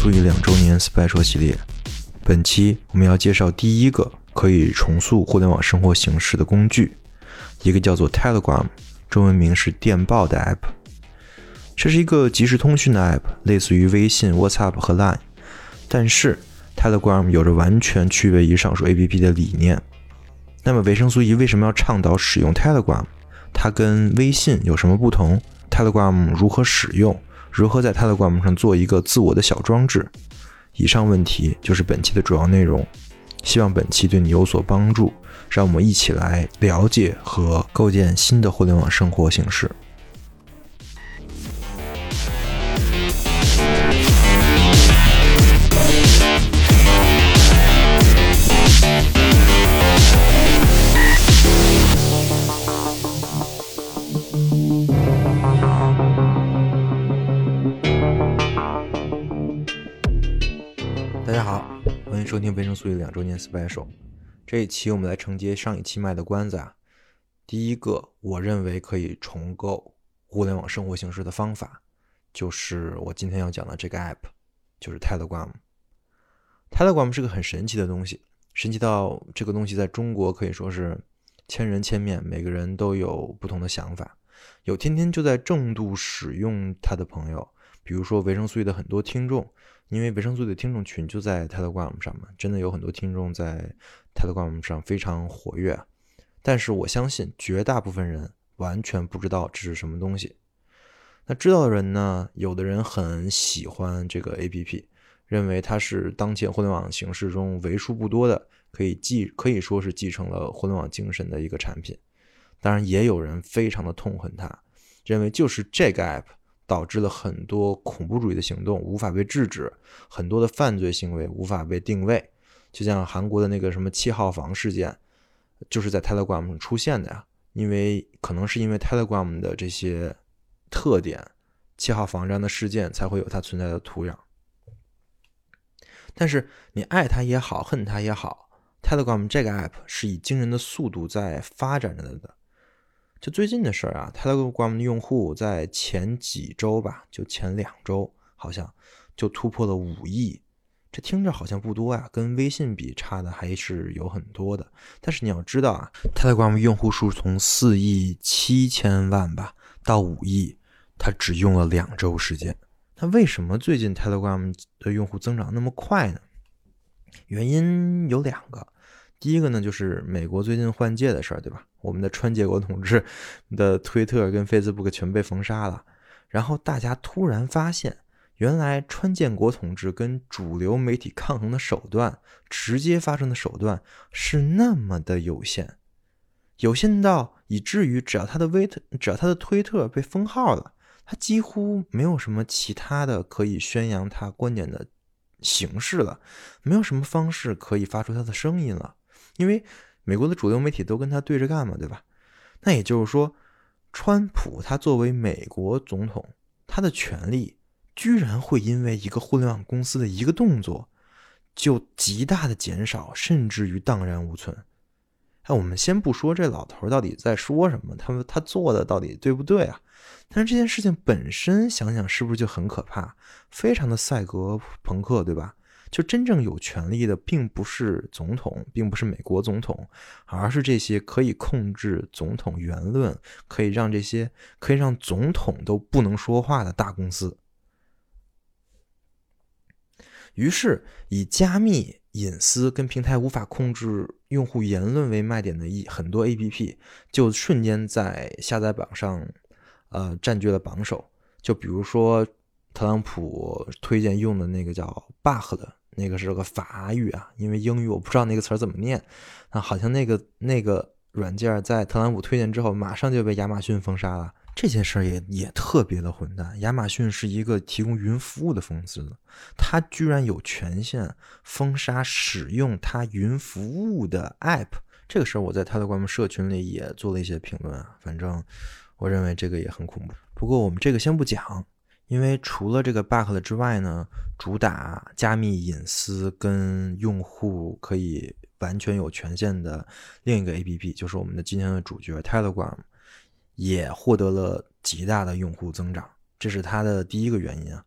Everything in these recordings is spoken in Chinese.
收听维生素 E 两周年 Special 系列。本期我们要介绍第一个可以重塑互联网生活形式的工具，一个叫做 Telegram，中文名是电报的 App。这是一个即时通讯的 App，类似于微信、WhatsApp 和 Line，但是 Telegram 有着完全区别于上述 APP 的理念。那么维生素 E 为什么要倡导使用 Telegram？它跟微信有什么不同？Telegram 如何使用？如何在它的灌木上做一个自我的小装置？以上问题就是本期的主要内容。希望本期对你有所帮助，让我们一起来了解和构建新的互联网生活形式。收听维生素 E 两周年 special。这一期我们来承接上一期卖的关子啊。第一个，我认为可以重构互联网生活形式的方法，就是我今天要讲的这个 app，就是 Telegram。Telegram 是个很神奇的东西，神奇到这个东西在中国可以说是千人千面，每个人都有不同的想法。有天天就在重度使用它的朋友，比如说维生素 E 的很多听众。因为维生素的听众群就在 Telegram 上嘛，真的有很多听众在 Telegram 上非常活跃。但是我相信绝大部分人完全不知道这是什么东西。那知道的人呢，有的人很喜欢这个 APP，认为它是当前互联网形式中为数不多的可以继可以说是继承了互联网精神的一个产品。当然，也有人非常的痛恨它，认为就是这个 app。导致了很多恐怖主义的行动无法被制止，很多的犯罪行为无法被定位。就像韩国的那个什么七号房事件，就是在 Telegram 上出现的呀。因为可能是因为 Telegram 的这些特点，七号房这样的事件才会有它存在的土壤。但是你爱它也好，恨它也好，Telegram 这个 app 是以惊人的速度在发展着的。就最近的事儿啊，Telegram 的用户在前几周吧，就前两周，好像就突破了五亿。这听着好像不多呀，跟微信比差的还是有很多的。但是你要知道啊，Telegram 用户数从四亿七千万吧到五亿，它只用了两周时间。那为什么最近 Telegram 的用户增长那么快呢？原因有两个。第一个呢，就是美国最近换届的事儿，对吧？我们的川建国同志的推特跟 Facebook 全被封杀了，然后大家突然发现，原来川建国同志跟主流媒体抗衡的手段，直接发生的手段是那么的有限，有限到以至于只要他的微特，只要他的推特被封号了，他几乎没有什么其他的可以宣扬他观点的形式了，没有什么方式可以发出他的声音了。因为美国的主流媒体都跟他对着干嘛，对吧？那也就是说，川普他作为美国总统，他的权力居然会因为一个互联网公司的一个动作，就极大的减少，甚至于荡然无存。哎，我们先不说这老头到底在说什么，他们他做的到底对不对啊？但是这件事情本身，想想是不是就很可怕，非常的赛格朋克，对吧？就真正有权利的，并不是总统，并不是美国总统，而是这些可以控制总统言论，可以让这些可以让总统都不能说话的大公司。于是，以加密、隐私跟平台无法控制用户言论为卖点的一很多 APP，就瞬间在下载榜上，呃，占据了榜首。就比如说，特朗普推荐用的那个叫 Bug 的。那个是个法语啊，因为英语我不知道那个词儿怎么念啊。好像那个那个软件在特朗普推荐之后，马上就被亚马逊封杀了。这件事儿也也特别的混蛋。亚马逊是一个提供云服务的公司，它居然有权限封杀使用它云服务的 App。这个事儿我在他的官方社群里也做了一些评论啊。反正我认为这个也很恐怖。不过我们这个先不讲。因为除了这个 bug 之外呢，主打加密隐私跟用户可以完全有权限的另一个 APP，就是我们的今天的主角 Telegram，也获得了极大的用户增长，这是它的第一个原因啊。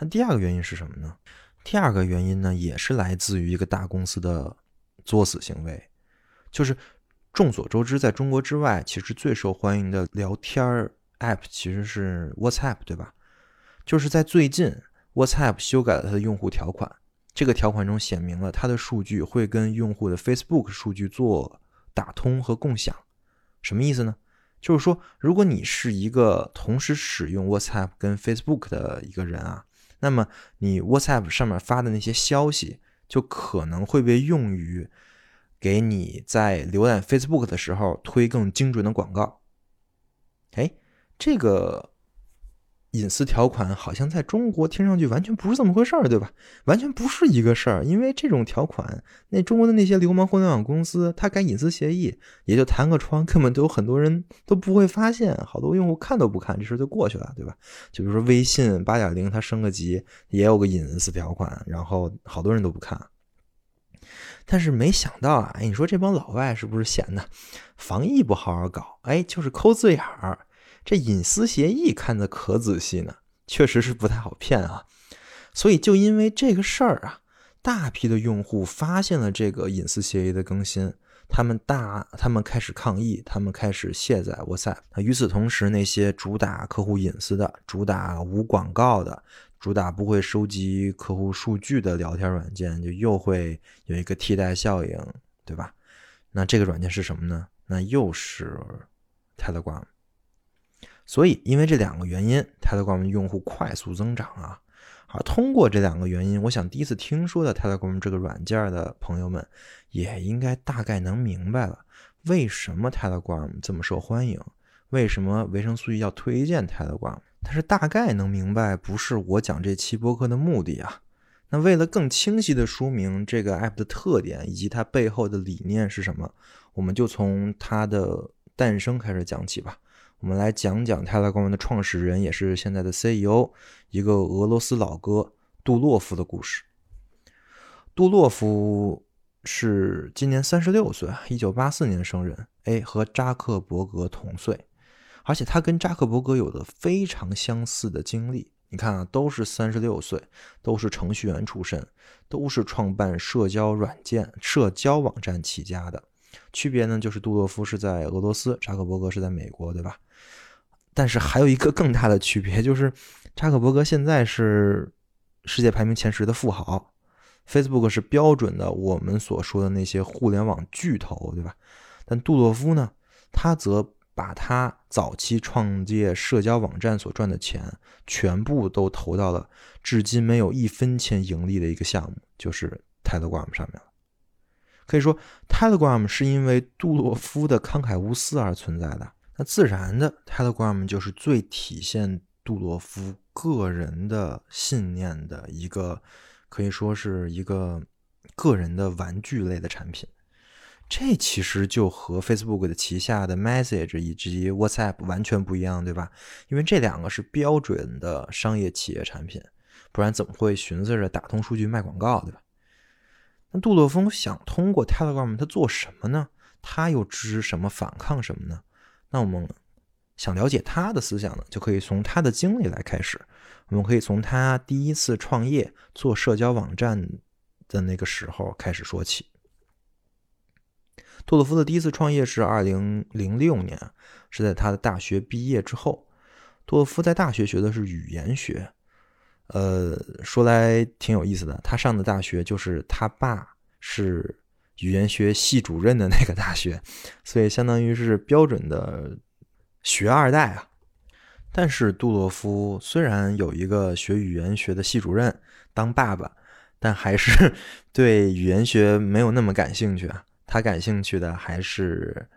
那第二个原因是什么呢？第二个原因呢，也是来自于一个大公司的作死行为，就是众所周知，在中国之外，其实最受欢迎的聊天 app 其实是 WhatsApp，对吧？就是在最近，WhatsApp 修改了它的用户条款，这个条款中写明了它的数据会跟用户的 Facebook 数据做打通和共享。什么意思呢？就是说，如果你是一个同时使用 WhatsApp 跟 Facebook 的一个人啊。那么你 WhatsApp 上面发的那些消息，就可能会被用于给你在浏览 Facebook 的时候推更精准的广告。哎，这个。隐私条款好像在中国听上去完全不是这么回事儿，对吧？完全不是一个事儿，因为这种条款，那中国的那些流氓互联网公司，他改隐私协议也就弹个窗，根本都有很多人都不会发现，好多用户看都不看，这事就过去了，对吧？就比如说微信八点零，它升个级也有个隐私条款，然后好多人都不看。但是没想到啊，你说这帮老外是不是闲的？防疫不好好搞，哎，就是抠字眼儿。这隐私协议看的可仔细呢，确实是不太好骗啊。所以就因为这个事儿啊，大批的用户发现了这个隐私协议的更新，他们大他们开始抗议，他们开始卸载 WhatsApp。那与此同时，那些主打客户隐私的、主打无广告的、主打不会收集客户数据的聊天软件，就又会有一个替代效应，对吧？那这个软件是什么呢？那又是 Telegram。所以，因为这两个原因，Telegram 用户快速增长啊。好，通过这两个原因，我想第一次听说的 Telegram 这个软件的朋友们，也应该大概能明白了，为什么 Telegram 这么受欢迎，为什么维生素 E 要推荐 Telegram。但是大概能明白，不是我讲这期播客的目的啊。那为了更清晰的说明这个 app 的特点以及它背后的理念是什么，我们就从它的诞生开始讲起吧。我们来讲讲 Telegram 的创始人，也是现在的 CEO，一个俄罗斯老哥杜洛夫的故事。杜洛夫是今年三十六岁，一九八四年生人，哎，和扎克伯格同岁，而且他跟扎克伯格有着非常相似的经历。你看啊，都是三十六岁，都是程序员出身，都是创办社交软件、社交网站起家的。区别呢，就是杜洛夫是在俄罗斯，扎克伯格是在美国，对吧？但是还有一个更大的区别，就是扎克伯格现在是世界排名前十的富豪，Facebook 是标准的我们所说的那些互联网巨头，对吧？但杜洛夫呢，他则把他早期创建社交网站所赚的钱，全部都投到了至今没有一分钱盈利的一个项目，就是 Telegram 上面了。可以说，Telegram 是因为杜洛夫的慷慨无私而存在的。那自然的，Telegram 就是最体现杜洛夫个人的信念的一个，可以说是一个个人的玩具类的产品。这其实就和 Facebook 的旗下的 Message 以及 WhatsApp 完全不一样，对吧？因为这两个是标准的商业企业产品，不然怎么会寻思着打通数据卖广告，对吧？那杜洛夫想通过 Telegram 他做什么呢？他又支持什么反抗什么呢？那我们想了解他的思想呢，就可以从他的经历来开始。我们可以从他第一次创业做社交网站的那个时候开始说起。杜洛夫的第一次创业是二零零六年，是在他的大学毕业之后。杜洛夫在大学学的是语言学，呃，说来挺有意思的，他上的大学就是他爸是。语言学系主任的那个大学，所以相当于是标准的学二代啊。但是杜洛夫虽然有一个学语言学的系主任当爸爸，但还是 对语言学没有那么感兴趣啊。他感兴趣的还是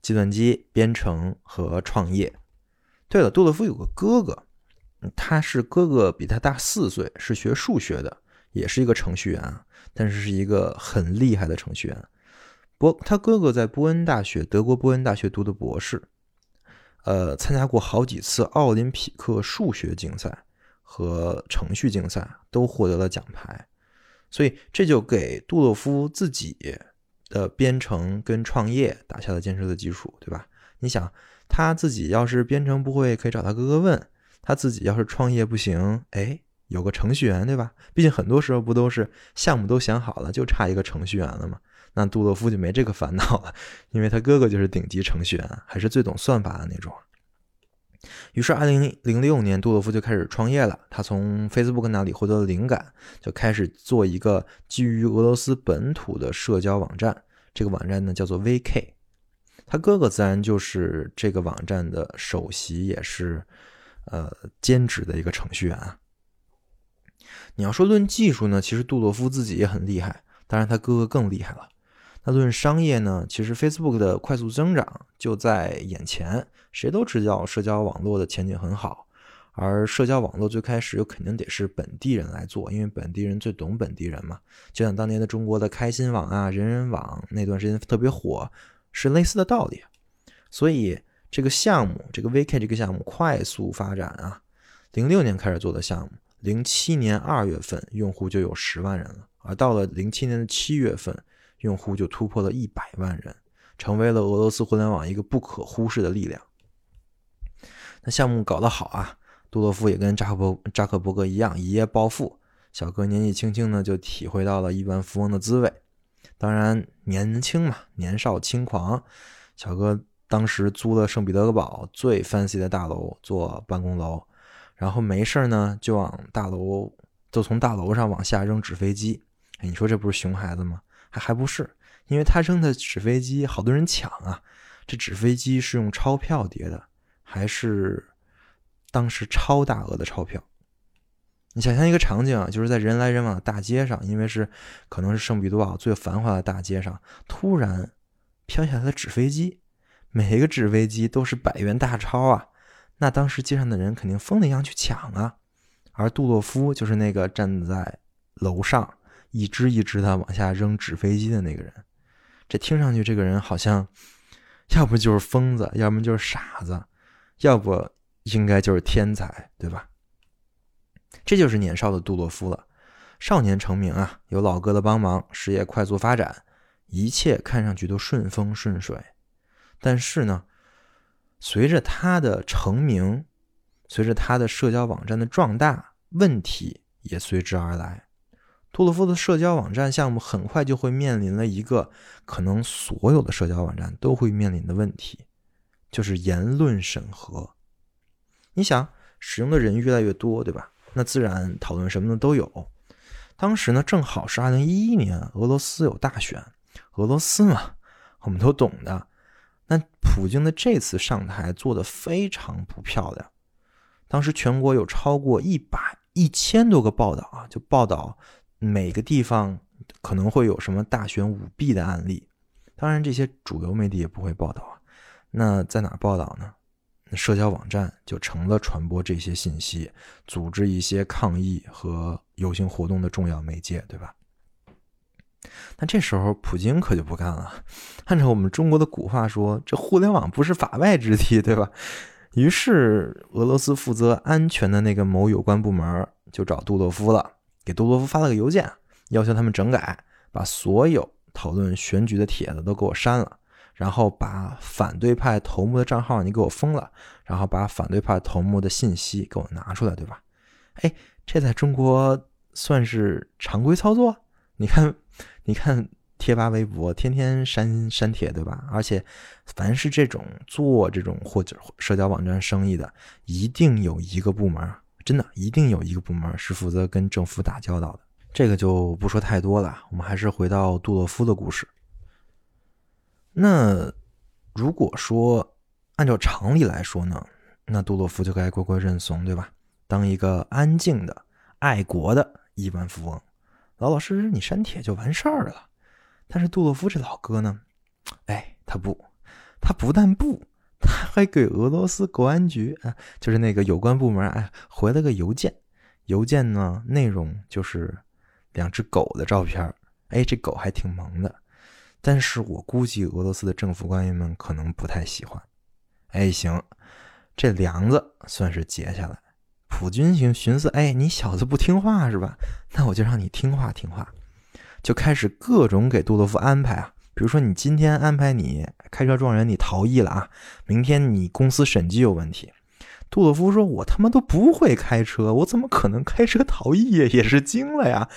计算机编程和创业。对了，杜洛夫有个哥哥，他是哥哥比他大四岁，是学数学的，也是一个程序员啊。但是是一个很厉害的程序员，博他哥哥在波恩大学，德国波恩大学读的博士，呃，参加过好几次奥林匹克数学竞赛和程序竞赛，都获得了奖牌，所以这就给杜洛夫自己的编程跟创业打下了坚实的基础，对吧？你想他自己要是编程不会，可以找他哥哥问；他自己要是创业不行，哎，有个程序员，对吧？毕竟很多时候不都是项目都想好了，就差一个程序员了吗？那杜洛夫就没这个烦恼了，因为他哥哥就是顶级程序员，还是最懂算法的那种。于是，二零零六年，杜洛夫就开始创业了。他从 Facebook 那里获得了灵感，就开始做一个基于俄罗斯本土的社交网站。这个网站呢叫做 VK。他哥哥自然就是这个网站的首席，也是呃兼职的一个程序员啊。你要说论技术呢，其实杜洛夫自己也很厉害，当然他哥哥更厉害了。那论商业呢，其实 Facebook 的快速增长就在眼前。谁都知道社交网络的前景很好，而社交网络最开始又肯定得是本地人来做，因为本地人最懂本地人嘛。就像当年的中国的开心网啊、人人网那段时间特别火，是类似的道理。所以这个项目，这个 VK 这个项目快速发展啊，零六年开始做的项目，零七年二月份用户就有十万人了，而到了零七年的七月份，用户就突破了一百万人，成为了俄罗斯互联网一个不可忽视的力量。那项目搞得好啊，杜洛夫也跟扎克伯扎克伯格一样一夜暴富。小哥年纪轻轻呢，就体会到了亿万富翁的滋味。当然年轻嘛，年少轻狂。小哥当时租了圣彼得堡最 fancy 的大楼做办公楼，然后没事呢就往大楼就从大楼上往下扔纸飞机。你说这不是熊孩子吗？还还不是，因为他扔的纸飞机好多人抢啊。这纸飞机是用钞票叠的。还是当时超大额的钞票。你想象一个场景啊，就是在人来人往的大街上，因为是可能是圣彼得堡最繁华的大街上，突然飘下来的纸飞机，每一个纸飞机都是百元大钞啊！那当时街上的人肯定疯了一样去抢啊。而杜洛夫就是那个站在楼上一只一只的往下扔纸飞机的那个人。这听上去，这个人好像要不就是疯子，要么就是傻子。要不应该就是天才，对吧？这就是年少的杜洛夫了。少年成名啊，有老哥的帮忙，事业快速发展，一切看上去都顺风顺水。但是呢，随着他的成名，随着他的社交网站的壮大，问题也随之而来。杜洛夫的社交网站项目很快就会面临了一个可能所有的社交网站都会面临的问题。就是言论审核，你想使用的人越来越多，对吧？那自然讨论什么的都有。当时呢，正好是二零一一年，俄罗斯有大选，俄罗斯嘛，我们都懂的。那普京的这次上台做的非常不漂亮。当时全国有超过一百一千多个报道啊，就报道每个地方可能会有什么大选舞弊的案例。当然，这些主流媒体也不会报道啊。那在哪报道呢？社交网站就成了传播这些信息、组织一些抗议和游行活动的重要媒介，对吧？那这时候普京可就不干了。按照我们中国的古话说，这互联网不是法外之地，对吧？于是俄罗斯负责安全的那个某有关部门就找杜洛夫了，给杜洛夫发了个邮件，要求他们整改，把所有讨论选举的帖子都给我删了。然后把反对派头目的账号你给我封了，然后把反对派头目的信息给我拿出来，对吧？哎，这在中国算是常规操作。你看，你看 贴吧、微博，天天删删帖，对吧？而且，凡是这种做这种或者社交网站生意的，一定有一个部门，真的一定有一个部门是负责跟政府打交道的。这个就不说太多了，我们还是回到杜洛夫的故事。那如果说按照常理来说呢，那杜洛夫就该乖乖认怂，对吧？当一个安静的、爱国的亿万富翁，老老实实你删帖就完事儿了。但是杜洛夫这老哥呢，哎，他不，他不但不，他还给俄罗斯国安局啊，就是那个有关部门哎，回了个邮件。邮件呢，内容就是两只狗的照片哎，这狗还挺萌的。但是我估计俄罗斯的政府官员们可能不太喜欢。哎，行，这梁子算是结下来。普军寻寻思，哎，你小子不听话是吧？那我就让你听话听话，就开始各种给杜洛夫安排啊。比如说，你今天安排你开车撞人，你逃逸了啊。明天你公司审计有问题，杜洛夫说：“我他妈都不会开车，我怎么可能开车逃逸？也是惊了呀！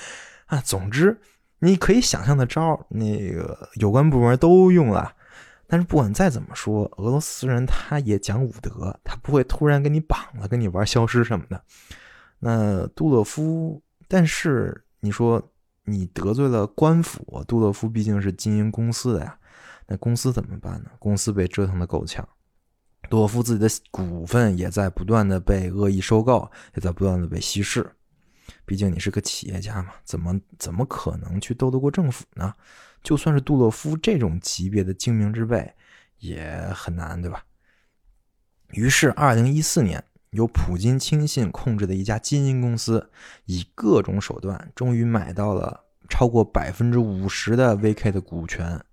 啊，总之你可以想象的招，那个有关部门都用了。但是不管再怎么说，俄罗斯人他也讲武德，他不会突然给你绑了，跟你玩消失什么的。那杜洛夫，但是你说你得罪了官府，杜洛夫毕竟是经营公司的呀，那公司怎么办呢？公司被折腾的够呛。”杜洛夫自己的股份也在不断的被恶意收购，也在不断的被稀释。毕竟你是个企业家嘛，怎么怎么可能去斗得过政府呢？就算是杜洛夫这种级别的精明之辈，也很难，对吧？于是，二零一四年，由普京亲信控制的一家基金公司，以各种手段，终于买到了超过百分之五十的 VK 的股权。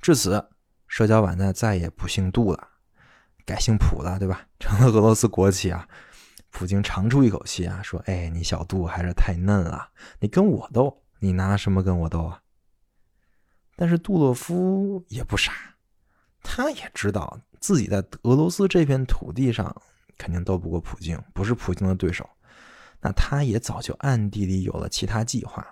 至此，社交网站再也不姓杜了。改姓普了，对吧？成了俄罗斯国企啊！普京长出一口气啊，说：“哎，你小杜还是太嫩了，你跟我斗，你拿什么跟我斗啊？”但是杜洛夫也不傻，他也知道自己在俄罗斯这片土地上肯定斗不过普京，不是普京的对手。那他也早就暗地里有了其他计划。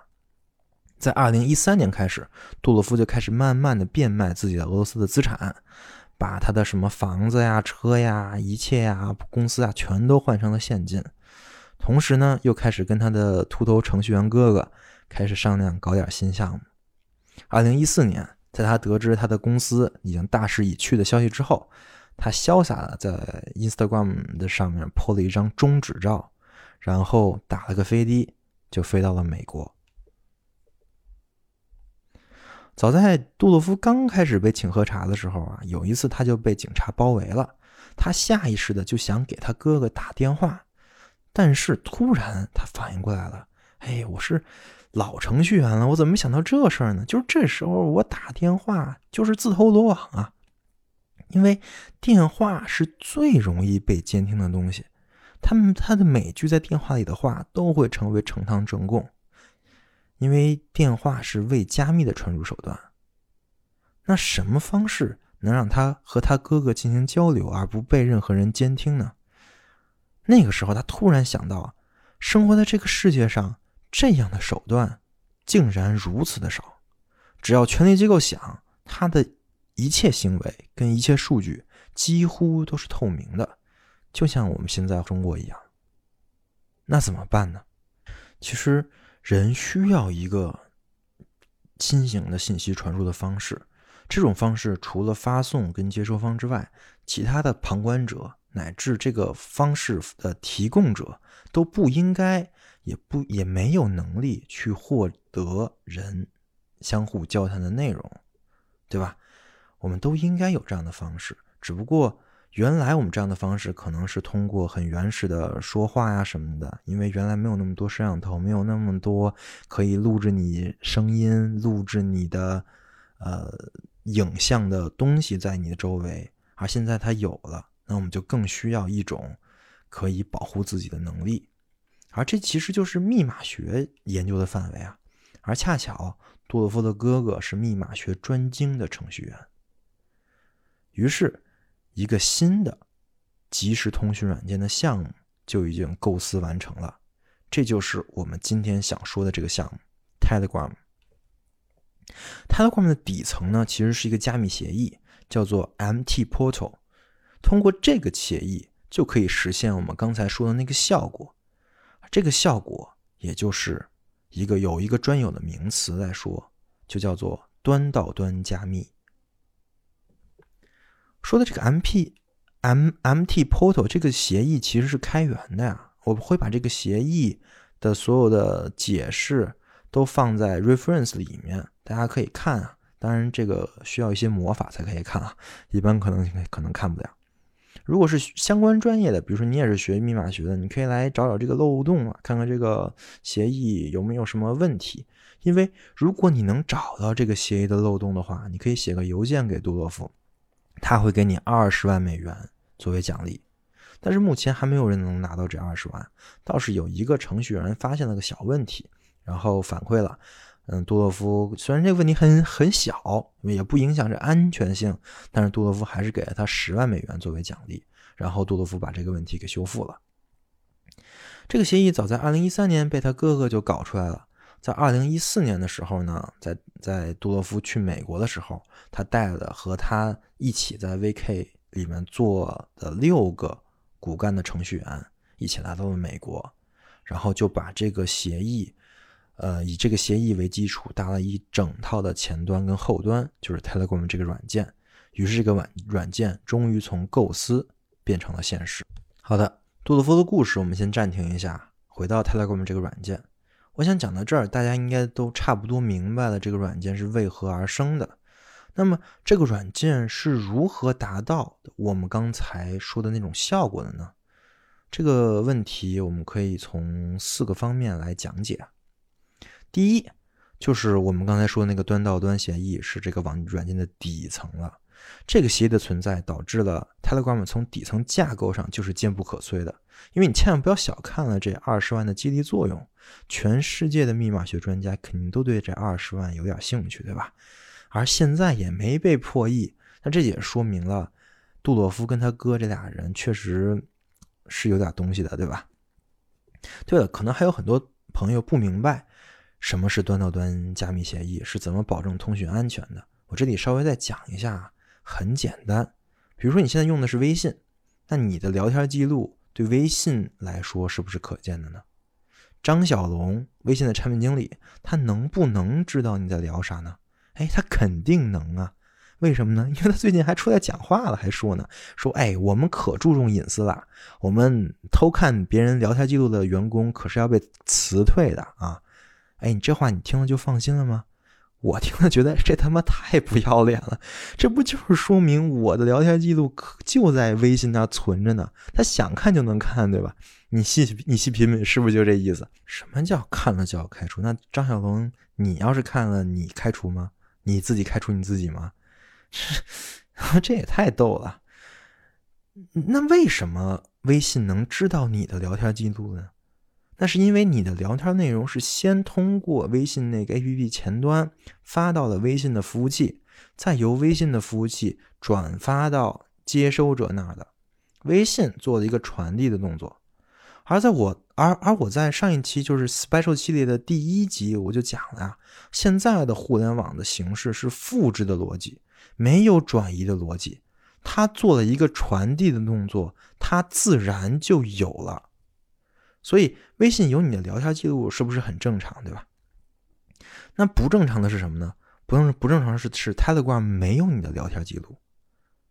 在二零一三年开始，杜洛夫就开始慢慢的变卖自己的俄罗斯的资产。把他的什么房子呀、车呀、一切呀、公司啊，全都换成了现金。同时呢，又开始跟他的秃头程序员哥哥开始商量搞点新项目。二零一四年，在他得知他的公司已经大势已去的消息之后，他潇洒的在 Instagram 的上面 po 了一张终止照，然后打了个飞的，就飞到了美国。早在杜洛夫刚开始被请喝茶的时候啊，有一次他就被警察包围了。他下意识的就想给他哥哥打电话，但是突然他反应过来了，哎，我是老程序员了，我怎么没想到这事儿呢？就是这时候我打电话就是自投罗网啊，因为电话是最容易被监听的东西，他们他的每句在电话里的话都会成为呈堂证供。因为电话是未加密的传输手段，那什么方式能让他和他哥哥进行交流而不被任何人监听呢？那个时候，他突然想到，生活在这个世界上，这样的手段竟然如此的少。只要权力机构想，他的一切行为跟一切数据几乎都是透明的，就像我们现在中国一样。那怎么办呢？其实。人需要一个新型的信息传输的方式，这种方式除了发送跟接收方之外，其他的旁观者乃至这个方式的提供者都不应该，也不也没有能力去获得人相互交谈的内容，对吧？我们都应该有这样的方式，只不过。原来我们这样的方式可能是通过很原始的说话呀什么的，因为原来没有那么多摄像头，没有那么多可以录制你声音、录制你的呃影像的东西在你的周围，而现在它有了，那我们就更需要一种可以保护自己的能力，而这其实就是密码学研究的范围啊，而恰巧杜洛夫的哥哥是密码学专精的程序员，于是。一个新的即时通讯软件的项目就已经构思完成了，这就是我们今天想说的这个项目 Telegram。Telegram 的底层呢，其实是一个加密协议，叫做 MT Portal。通过这个协议，就可以实现我们刚才说的那个效果。这个效果，也就是一个有一个专有的名词来说，就叫做端到端加密。说的这个 M P M M T Portal 这个协议其实是开源的呀，我会把这个协议的所有的解释都放在 reference 里面，大家可以看啊。当然这个需要一些魔法才可以看啊，一般可能可能看不了。如果是相关专业的，比如说你也是学密码学的，你可以来找找这个漏洞啊，看看这个协议有没有什么问题。因为如果你能找到这个协议的漏洞的话，你可以写个邮件给杜洛夫。他会给你二十万美元作为奖励，但是目前还没有人能拿到这二十万。倒是有一个程序员发现了个小问题，然后反馈了。嗯，杜洛夫虽然这个问题很很小，也不影响这安全性，但是杜洛夫还是给了他十万美元作为奖励。然后杜洛夫把这个问题给修复了。这个协议早在二零一三年被他哥哥就搞出来了。在二零一四年的时候呢，在在杜洛夫去美国的时候，他带了和他一起在 VK 里面做的六个骨干的程序员一起来到了美国，然后就把这个协议，呃，以这个协议为基础搭了一整套的前端跟后端，就是 Telegram 这个软件。于是这个软软件终于从构思变成了现实。好的。杜洛夫的故事，我们先暂停一下，回到 Telegram 这个软件。我想讲到这儿，大家应该都差不多明白了这个软件是为何而生的。那么，这个软件是如何达到我们刚才说的那种效果的呢？这个问题我们可以从四个方面来讲解。第一，就是我们刚才说的那个端到端协议是这个网软件的底层了。这个协议的存在导致了 Telegram 从底层架构上就是坚不可摧的，因为你千万不要小看了这二十万的激励作用，全世界的密码学专家肯定都对这二十万有点兴趣，对吧？而现在也没被破译，那这也说明了杜洛夫跟他哥这俩人确实是有点东西的，对吧？对了，可能还有很多朋友不明白什么是端到端加密协议，是怎么保证通讯安全的，我这里稍微再讲一下。很简单，比如说你现在用的是微信，那你的聊天记录对微信来说是不是可见的呢？张小龙，微信的产品经理，他能不能知道你在聊啥呢？哎，他肯定能啊！为什么呢？因为他最近还出来讲话了，还说呢，说哎，我们可注重隐私了，我们偷看别人聊天记录的员工可是要被辞退的啊！哎，你这话你听了就放心了吗？我听了觉得这他妈太不要脸了，这不就是说明我的聊天记录可就在微信那存着呢？他想看就能看，对吧？你细你细品品，是不是就这意思？什么叫看了就要开除？那张小龙，你要是看了，你开除吗？你自己开除你自己吗？这这也太逗了。那为什么微信能知道你的聊天记录呢？那是因为你的聊天内容是先通过微信那个 APP 前端发到了微信的服务器，再由微信的服务器转发到接收者那儿的。微信做了一个传递的动作。而在我而而我在上一期就是 Special 系列的第一集我就讲了呀，现在的互联网的形式是复制的逻辑，没有转移的逻辑。它做了一个传递的动作，它自然就有了。所以微信有你的聊天记录是不是很正常，对吧？那不正常的是什么呢？不正不正常是是 Telegram 没有你的聊天记录，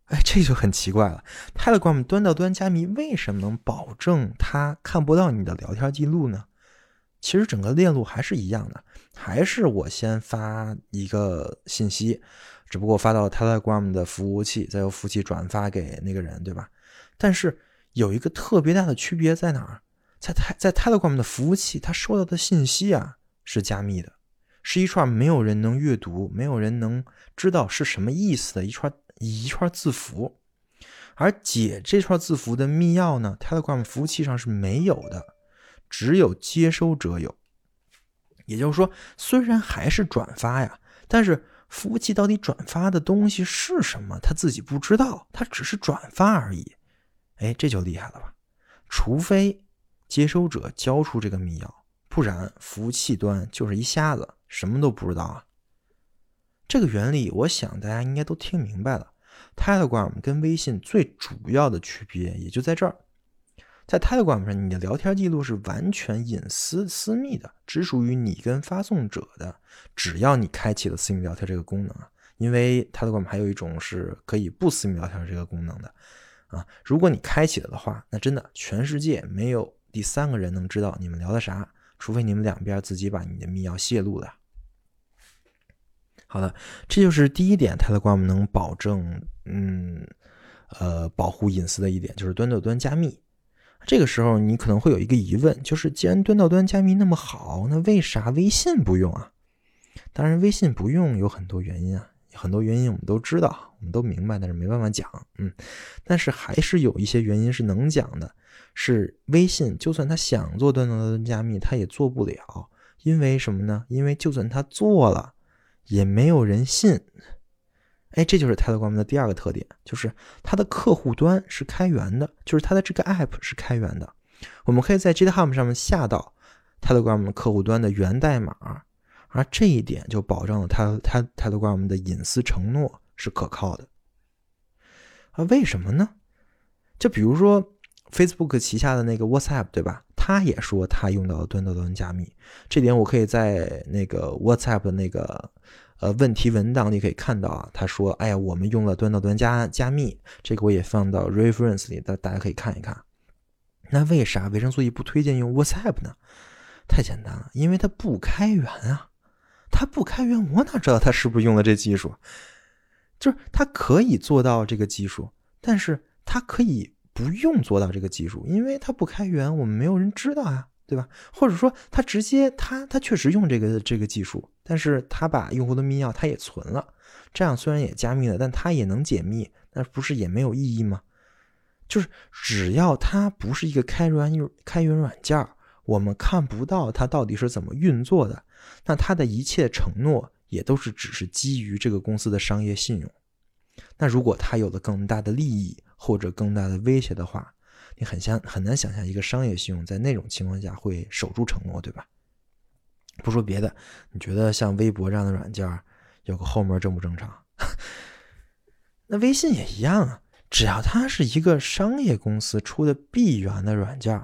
哎，这就很奇怪了。Telegram 端到端加密为什么能保证它看不到你的聊天记录呢？其实整个链路还是一样的，还是我先发一个信息，只不过发到 Telegram 的服务器，再由服务器转发给那个人，对吧？但是有一个特别大的区别在哪儿？在泰在 Telegram 的服务器，它收到的信息啊是加密的，是一串没有人能阅读、没有人能知道是什么意思的一串一串字符。而解这串字符的密钥呢，Telegram 服务器上是没有的，只有接收者有。也就是说，虽然还是转发呀，但是服务器到底转发的东西是什么，他自己不知道，他只是转发而已。哎，这就厉害了吧？除非。接收者交出这个密钥，不然服务器端就是一瞎子，什么都不知道啊。这个原理，我想大家应该都听明白了。Telegram 跟微信最主要的区别也就在这儿，在 Telegram 上，你的聊天记录是完全隐私私密的，只属于你跟发送者的。只要你开启了私密聊天这个功能啊，因为 Telegram 还有一种是可以不私密聊天这个功能的啊。如果你开启了的话，那真的全世界没有。第三个人能知道你们聊的啥，除非你们两边自己把你的密钥泄露了。好的，这就是第一点，Telegram 能保证，嗯，呃，保护隐私的一点，就是端到端加密。这个时候你可能会有一个疑问，就是既然端到端加密那么好，那为啥微信不用啊？当然，微信不用有很多原因啊，很多原因我们都知道，我们都明白，但是没办法讲，嗯，但是还是有一些原因是能讲的。是微信，就算他想做端到端加密，他也做不了，因为什么呢？因为就算他做了，也没有人信。哎，这就是 Telegram 的第二个特点，就是它的客户端是开源的，就是它的这个 App 是开源的。我们可以在 GitHub 上面下到 Telegram 客户端的源代码，而这一点就保证了它它 Telegram 的隐私承诺是可靠的。啊，为什么呢？就比如说 Facebook 旗下的那个 WhatsApp，对吧？他也说他用到了端到端加密，这点我可以在那个 WhatsApp 的那个呃问题文档里可以看到啊。他说：“哎呀，我们用了端到端加加密，这个我也放到 reference 里，大大家可以看一看。”那为啥维生素 E 不推荐用 WhatsApp 呢？太简单了，因为它不开源啊，它不开源，我哪知道他是不是用了这技术？就是它可以做到这个技术，但是它可以。不用做到这个技术，因为它不开源，我们没有人知道啊，对吧？或者说，他直接他他确实用这个这个技术，但是他把用户的密钥他也存了，这样虽然也加密了，但他也能解密，那不是也没有意义吗？就是只要它不是一个开源开源软件，我们看不到它到底是怎么运作的，那他的一切承诺也都是只是基于这个公司的商业信用。那如果他有了更大的利益，或者更大的威胁的话，你很想很难想象一个商业信用在那种情况下会守住承诺，对吧？不说别的，你觉得像微博这样的软件有个后门正不正常？那微信也一样啊，只要它是一个商业公司出的闭源的软件，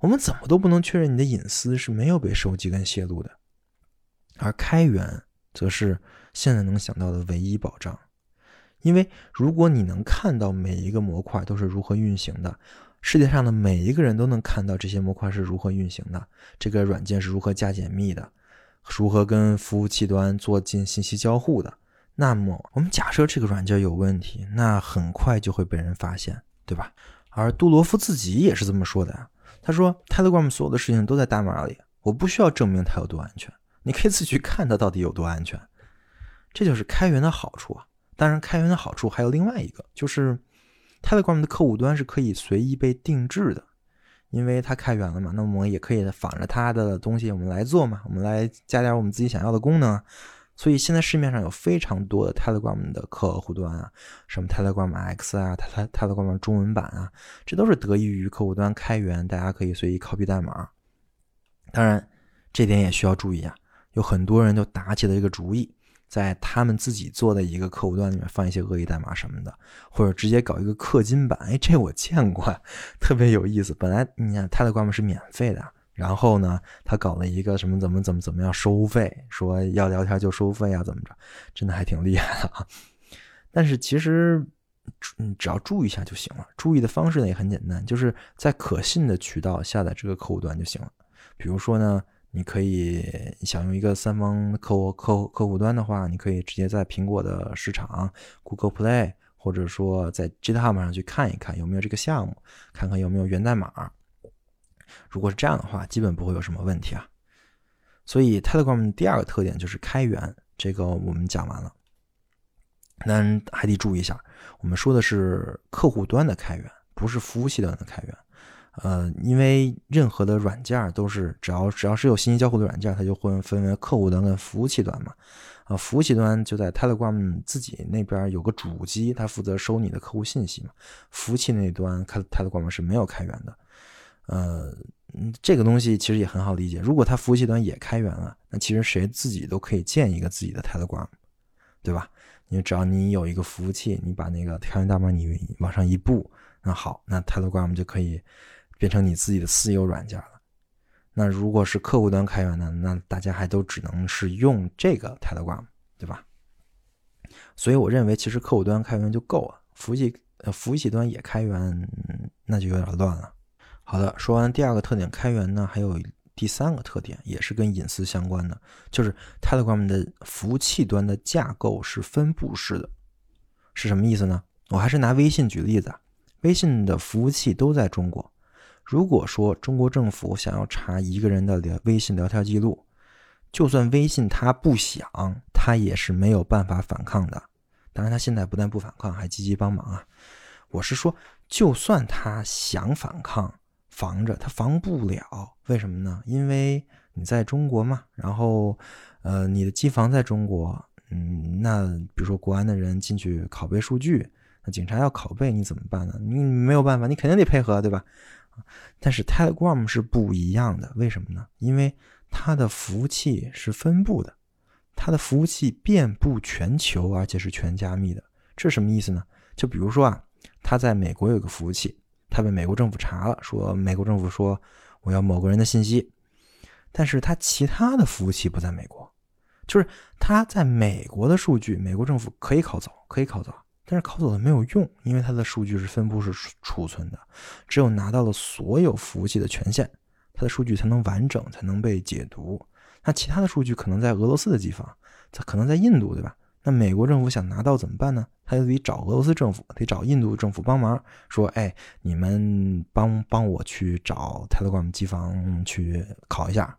我们怎么都不能确认你的隐私是没有被收集跟泄露的。而开源则是现在能想到的唯一保障。因为如果你能看到每一个模块都是如何运行的，世界上的每一个人都能看到这些模块是如何运行的，这个软件是如何加解密的，如何跟服务器端做进信息交互的，那么我们假设这个软件有问题，那很快就会被人发现，对吧？而杜罗夫自己也是这么说的呀，他说：“Telegram 所有的事情都在代码里，我不需要证明它有多安全，你可以自己去看它到底有多安全。”这就是开源的好处啊。当然，开源的好处还有另外一个，就是 Telegram 的客户端是可以随意被定制的，因为它开源了嘛。那我们也可以仿着它的东西，我们来做嘛，我们来加点我们自己想要的功能。所以现在市面上有非常多的 Telegram 的客户端啊，什么 Telegram X 啊，Telegram 中文版啊，这都是得益于客户端开源，大家可以随意 copy 代码。当然，这点也需要注意啊，有很多人就打起了一个主意。在他们自己做的一个客户端里面放一些恶意代码什么的，或者直接搞一个氪金版，哎，这我见过，特别有意思。本来你看 Telegram 是免费的，然后呢，他搞了一个什么怎么怎么怎么样收费，说要聊天就收费啊，怎么着，真的还挺厉害的啊。但是其实，嗯，只要注意一下就行了。注意的方式呢也很简单，就是在可信的渠道下载这个客户端就行了。比如说呢。你可以想用一个三方客户客户客户端的话，你可以直接在苹果的市场 Google Play，或者说在 GitHub 上去看一看有没有这个项目，看看有没有源代码。如果是这样的话，基本不会有什么问题啊。所以 Telegram 第二个特点就是开源，这个我们讲完了。但还得注意一下，我们说的是客户端的开源，不是服务器端的开源。呃，因为任何的软件都是只要只要是有信息交互的软件，它就会分为客户端跟服务器端嘛。啊，服务器端就在 Telegram 自己那边有个主机，它负责收你的客户信息嘛。服务器那端开，Telegram 是没有开源的。呃，这个东西其实也很好理解。如果它服务器端也开源了，那其实谁自己都可以建一个自己的 Telegram，对吧？你只要你有一个服务器，你把那个开源代码你往上一布，那好，那 Telegram 就可以。变成你自己的私有软件了。那如果是客户端开源呢，那大家还都只能是用这个 Telegram，对吧？所以我认为，其实客户端开源就够了，服务器呃服务器端也开源，那就有点乱了。好的，说完第二个特点，开源呢，还有第三个特点，也是跟隐私相关的，就是 Telegram 的服务器端的架构是分布式的，是什么意思呢？我还是拿微信举例子啊，微信的服务器都在中国。如果说中国政府想要查一个人的聊微信聊天记录，就算微信他不想，他也是没有办法反抗的。当然，他现在不但不反抗，还积极帮忙啊。我是说，就算他想反抗，防着他防不了。为什么呢？因为你在中国嘛，然后，呃，你的机房在中国，嗯，那比如说国安的人进去拷贝数据，那警察要拷贝你怎么办呢？你没有办法，你肯定得配合，对吧？但是 Telegram 是不一样的，为什么呢？因为它的服务器是分布的，它的服务器遍布全球，而且是全加密的。这什么意思呢？就比如说啊，它在美国有个服务器，它被美国政府查了，说美国政府说我要某个人的信息，但是它其他的服务器不在美国，就是它在美国的数据，美国政府可以拷走，可以拷走，但是拷走了没有用，因为它的数据是分布式储存的，只有拿到了所有服务器的权限。它的数据才能完整，才能被解读。那其他的数据可能在俄罗斯的机房，它可能在印度，对吧？那美国政府想拿到怎么办呢？他就得找俄罗斯政府，得找印度政府帮忙，说：“哎，你们帮帮我去找 Telegram 机房去考一下。”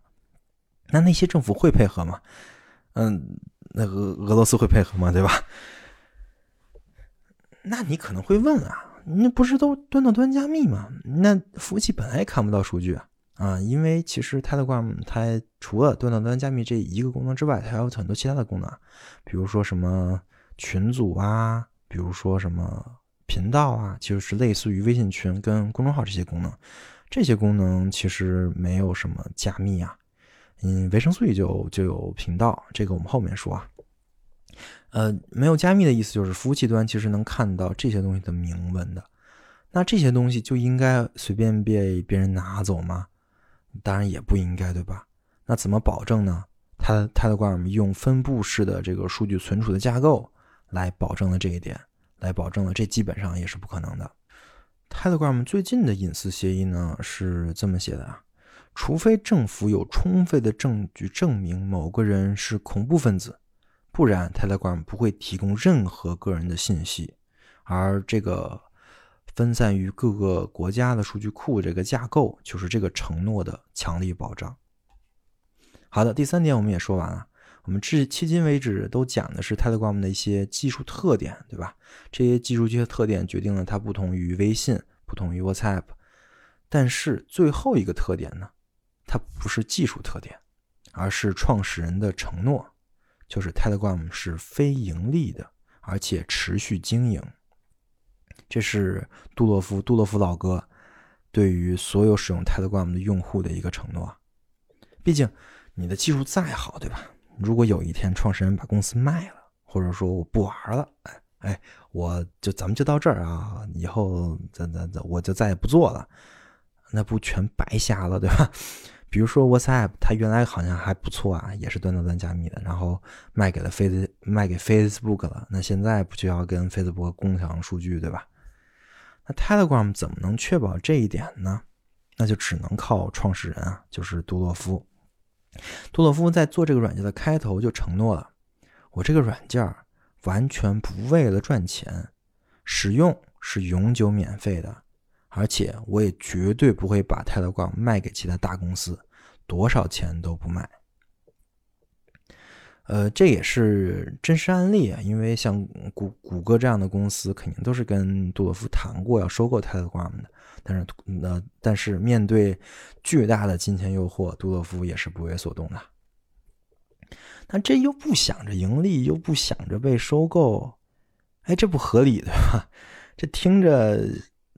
那那些政府会配合吗？嗯，那俄俄罗斯会配合吗？对吧？那你可能会问啊，那不是都端到端加密吗？那服务器本来也看不到数据啊。啊，因为其实 Telegram 它除了端到端加密这一个功能之外，它还有很多其他的功能，比如说什么群组啊，比如说什么频道啊，就是类似于微信群跟公众号这些功能。这些功能其实没有什么加密啊，嗯，维生素里就就有频道，这个我们后面说啊。呃，没有加密的意思就是服务器端其实能看到这些东西的明文的，那这些东西就应该随便被别人拿走吗？当然也不应该，对吧？那怎么保证呢？它 Telegram 用分布式的这个数据存储的架构来保证了这一点，来保证了这基本上也是不可能的。Telegram 最近的隐私协议呢是这么写的啊：除非政府有充分的证据证明某个人是恐怖分子，不然 Telegram 不会提供任何个人的信息。而这个。分散于各个国家的数据库，这个架构就是这个承诺的强力保障。好的，第三点我们也说完了。我们至迄今为止都讲的是 Telegram 的一些技术特点，对吧？这些技术这些特点决定了它不同于微信，不同于 WhatsApp。但是最后一个特点呢，它不是技术特点，而是创始人的承诺，就是 Telegram 是非盈利的，而且持续经营。这是杜洛夫，杜洛夫老哥对于所有使用 Telegram 的用户的一个承诺。毕竟你的技术再好，对吧？如果有一天创始人把公司卖了，或者说我不玩了，哎哎，我就咱们就到这儿啊，以后咱咱咱我就再也不做了，那不全白瞎了，对吧？比如说 WhatsApp，它原来好像还不错啊，也是端到端加密的，然后卖给了 Face 卖给 Facebook 了，那现在不就要跟 Facebook 共享数据，对吧？那 Telegram 怎么能确保这一点呢？那就只能靠创始人啊，就是杜洛夫。杜洛夫在做这个软件的开头就承诺了：我这个软件完全不为了赚钱，使用是永久免费的，而且我也绝对不会把 Telegram 卖给其他大公司，多少钱都不卖。呃，这也是真实案例啊，因为像谷谷歌这样的公司，肯定都是跟杜洛夫谈过要收购 Telegram 的，但是那但是面对巨大的金钱诱惑，杜洛夫也是不为所动的。那这又不想着盈利，又不想着被收购，哎，这不合理对吧？这听着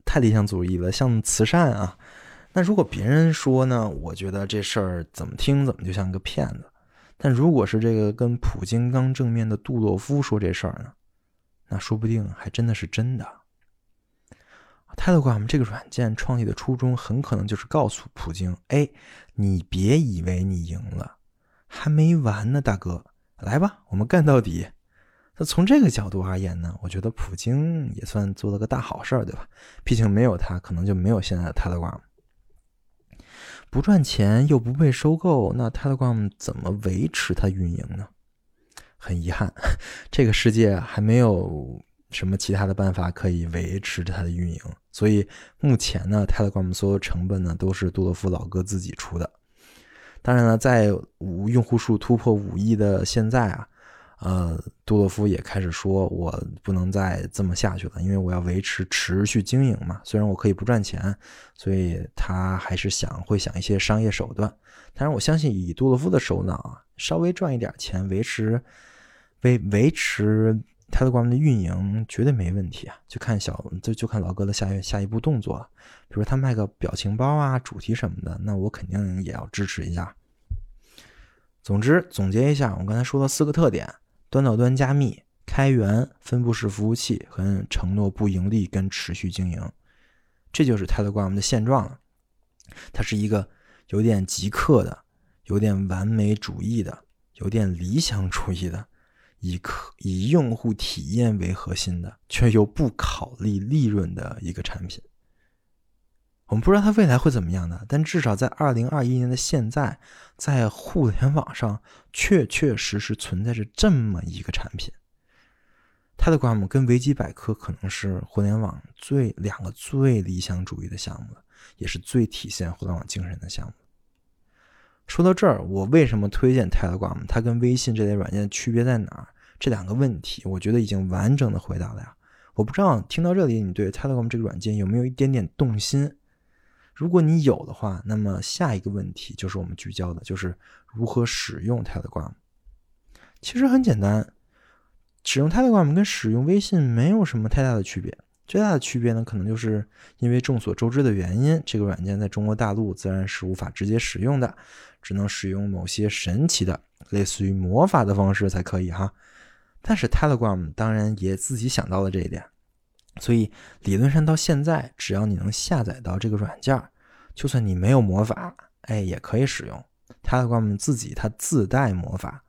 太理想主义了，像慈善啊。那如果别人说呢，我觉得这事儿怎么听怎么就像个骗子。但如果是这个跟普京刚正面的杜洛夫说这事儿呢，那说不定还真的是真的。Telegram 这个软件创立的初衷很可能就是告诉普京：哎，你别以为你赢了，还没完呢，大哥，来吧，我们干到底。那从这个角度而言呢，我觉得普京也算做了个大好事儿，对吧？毕竟没有他，可能就没有现在的 Telegram。不赚钱又不被收购，那 Telegram 怎么维持它运营呢？很遗憾，这个世界还没有什么其他的办法可以维持它的运营。所以目前呢，Telegram 所有成本呢都是杜洛夫老哥自己出的。当然了，在五用户数突破五亿的现在啊。呃，杜洛夫也开始说，我不能再这么下去了，因为我要维持持续经营嘛。虽然我可以不赚钱，所以他还是想会想一些商业手段。但是我相信，以杜洛夫的首脑啊，稍微赚一点钱，维持维维持 Telegram 的运营绝对没问题啊，就看小就就看老哥的下下一步动作了。比如他卖个表情包啊、主题什么的，那我肯定也要支持一下。总之，总结一下，我刚才说了四个特点：端到端加密、开源、分布式服务器和承诺不盈利跟持续经营。这就是 Telegram 的现状了。它是一个有点极客的、有点完美主义的、有点理想主义的，以客以用户体验为核心的，却又不考虑利润的一个产品。我们不知道它未来会怎么样的，但至少在二零二一年的现在，在互联网上确确实实存在着这么一个产品。Telegram 跟维基百科可能是互联网最两个最理想主义的项目了，也是最体现互联网精神的项目。说到这儿，我为什么推荐 Telegram？它跟微信这类软件的区别在哪儿？这两个问题，我觉得已经完整的回答了呀。我不知道听到这里，你对 Telegram 这个软件有没有一点点动心？如果你有的话，那么下一个问题就是我们聚焦的，就是如何使用 Telegram。其实很简单，使用 Telegram 跟使用微信没有什么太大的区别。最大的区别呢，可能就是因为众所周知的原因，这个软件在中国大陆自然是无法直接使用的，只能使用某些神奇的、类似于魔法的方式才可以哈。但是 Telegram 当然也自己想到了这一点。所以理论上到现在，只要你能下载到这个软件，就算你没有魔法，哎，也可以使用。Telegram 自己它自带魔法，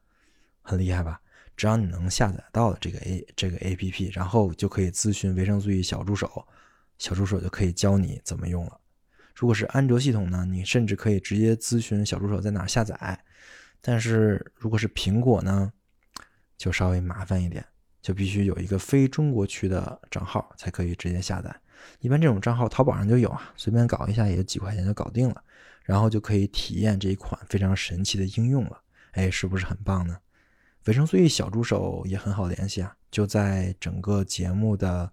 很厉害吧？只要你能下载到这个 A 这个 APP，然后就可以咨询维生素 E 小助手，小助手就可以教你怎么用了。如果是安卓系统呢，你甚至可以直接咨询小助手在哪下载。但是如果是苹果呢，就稍微麻烦一点。就必须有一个非中国区的账号才可以直接下载。一般这种账号淘宝上就有啊，随便搞一下也就几块钱就搞定了，然后就可以体验这一款非常神奇的应用了。哎，是不是很棒呢？维生素 E 小助手也很好联系啊，就在整个节目的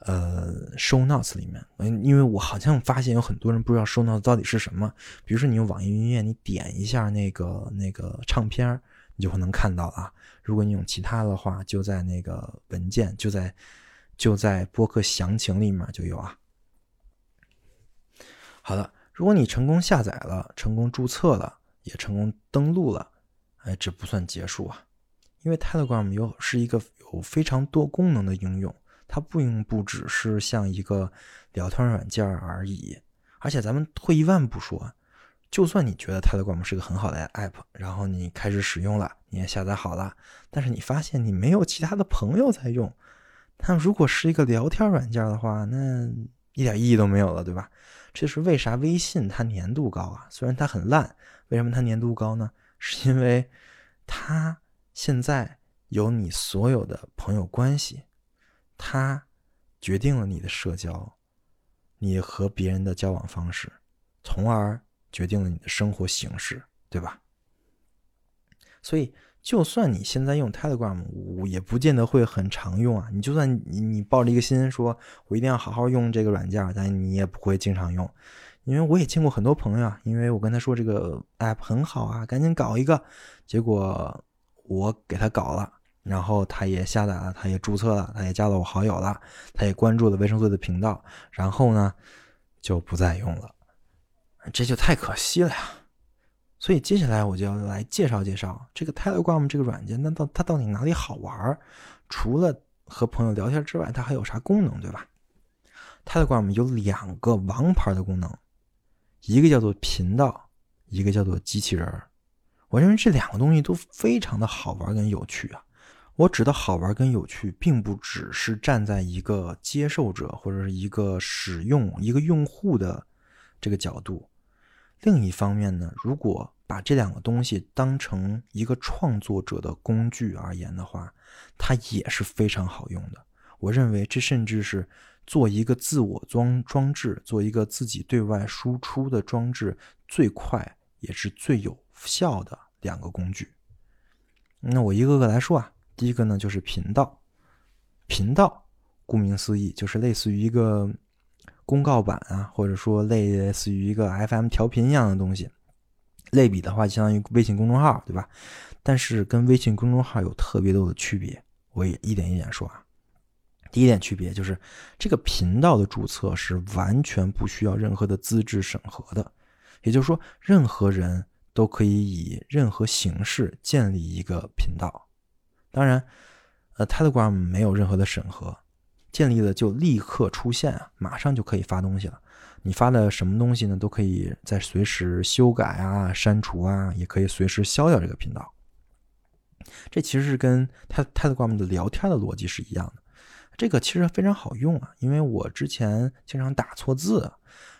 呃 show notes 里面。嗯，因为我好像发现有很多人不知道 show notes 到底是什么。比如说你用网易云音乐，你点一下那个那个唱片你就会能看到啊。如果你用其他的话，就在那个文件，就在就在播客详情里面就有啊。好的，如果你成功下载了，成功注册了，也成功登录了，哎，这不算结束啊，因为 Telegram 有是一个有非常多功能的应用，它并不只是像一个聊天软件而已，而且咱们退一万步说。就算你觉得 Telegram 是个很好的 app，然后你开始使用了，你也下载好了，但是你发现你没有其他的朋友在用，那如果是一个聊天软件的话，那一点意义都没有了，对吧？这是为啥微信它粘度高啊？虽然它很烂，为什么它粘度高呢？是因为它现在有你所有的朋友关系，它决定了你的社交，你和别人的交往方式，从而。决定了你的生活形式，对吧？所以，就算你现在用 Telegram，也不见得会很常用啊。你就算你你抱着一个心，说我一定要好好用这个软件，但你也不会经常用。因为我也见过很多朋友啊，因为我跟他说这个 app 很好啊，赶紧搞一个，结果我给他搞了，然后他也下载了，他也注册了，他也加了我好友了，他也关注了维生素的频道，然后呢，就不再用了。这就太可惜了呀！所以接下来我就要来介绍介绍这个 Telegram 这个软件，那到它到底哪里好玩？除了和朋友聊天之外，它还有啥功能，对吧？Telegram 有两个王牌的功能，一个叫做频道，一个叫做机器人我认为这两个东西都非常的好玩跟有趣啊！我指的好玩跟有趣，并不只是站在一个接受者或者是一个使用一个用户的这个角度。另一方面呢，如果把这两个东西当成一个创作者的工具而言的话，它也是非常好用的。我认为这甚至是做一个自我装装置，做一个自己对外输出的装置最快也是最有效的两个工具。那我一个个来说啊，第一个呢就是频道，频道顾名思义就是类似于一个。公告板啊，或者说类似于一个 FM 调频一样的东西，类比的话，相当于微信公众号，对吧？但是跟微信公众号有特别多的区别，我也一点一点说啊。第一点区别就是，这个频道的注册是完全不需要任何的资质审核的，也就是说，任何人都可以以任何形式建立一个频道。当然，呃，Telegram 没有任何的审核，建立了就立刻出现啊，马上就可以发东西了。你发的什么东西呢？都可以在随时修改啊、删除啊，也可以随时消掉这个频道。这其实是跟 Telegram 的聊天的逻辑是一样的。这个其实非常好用啊，因为我之前经常打错字，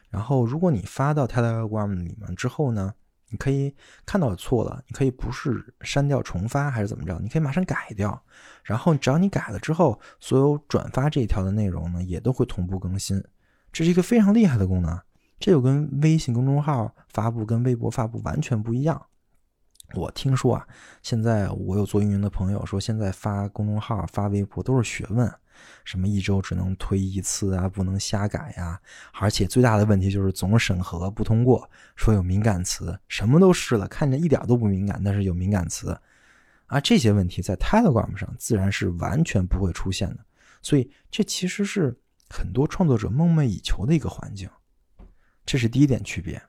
然后如果你发到 Telegram 里面之后呢，你可以看到错了，你可以不是删掉重发还是怎么着，你可以马上改掉。然后只要你改了之后，所有转发这一条的内容呢，也都会同步更新。这是一个非常厉害的功能，这就跟微信公众号发布、跟微博发布完全不一样。我听说啊，现在我有做运营的朋友说，现在发公众号、发微博都是学问，什么一周只能推一次啊，不能瞎改呀，而且最大的问题就是总审核不通过，说有敏感词，什么都试了，看着一点都不敏感，但是有敏感词，啊，这些问题在 Telegram 上自然是完全不会出现的，所以这其实是。很多创作者梦寐以求的一个环境，这是第一点区别。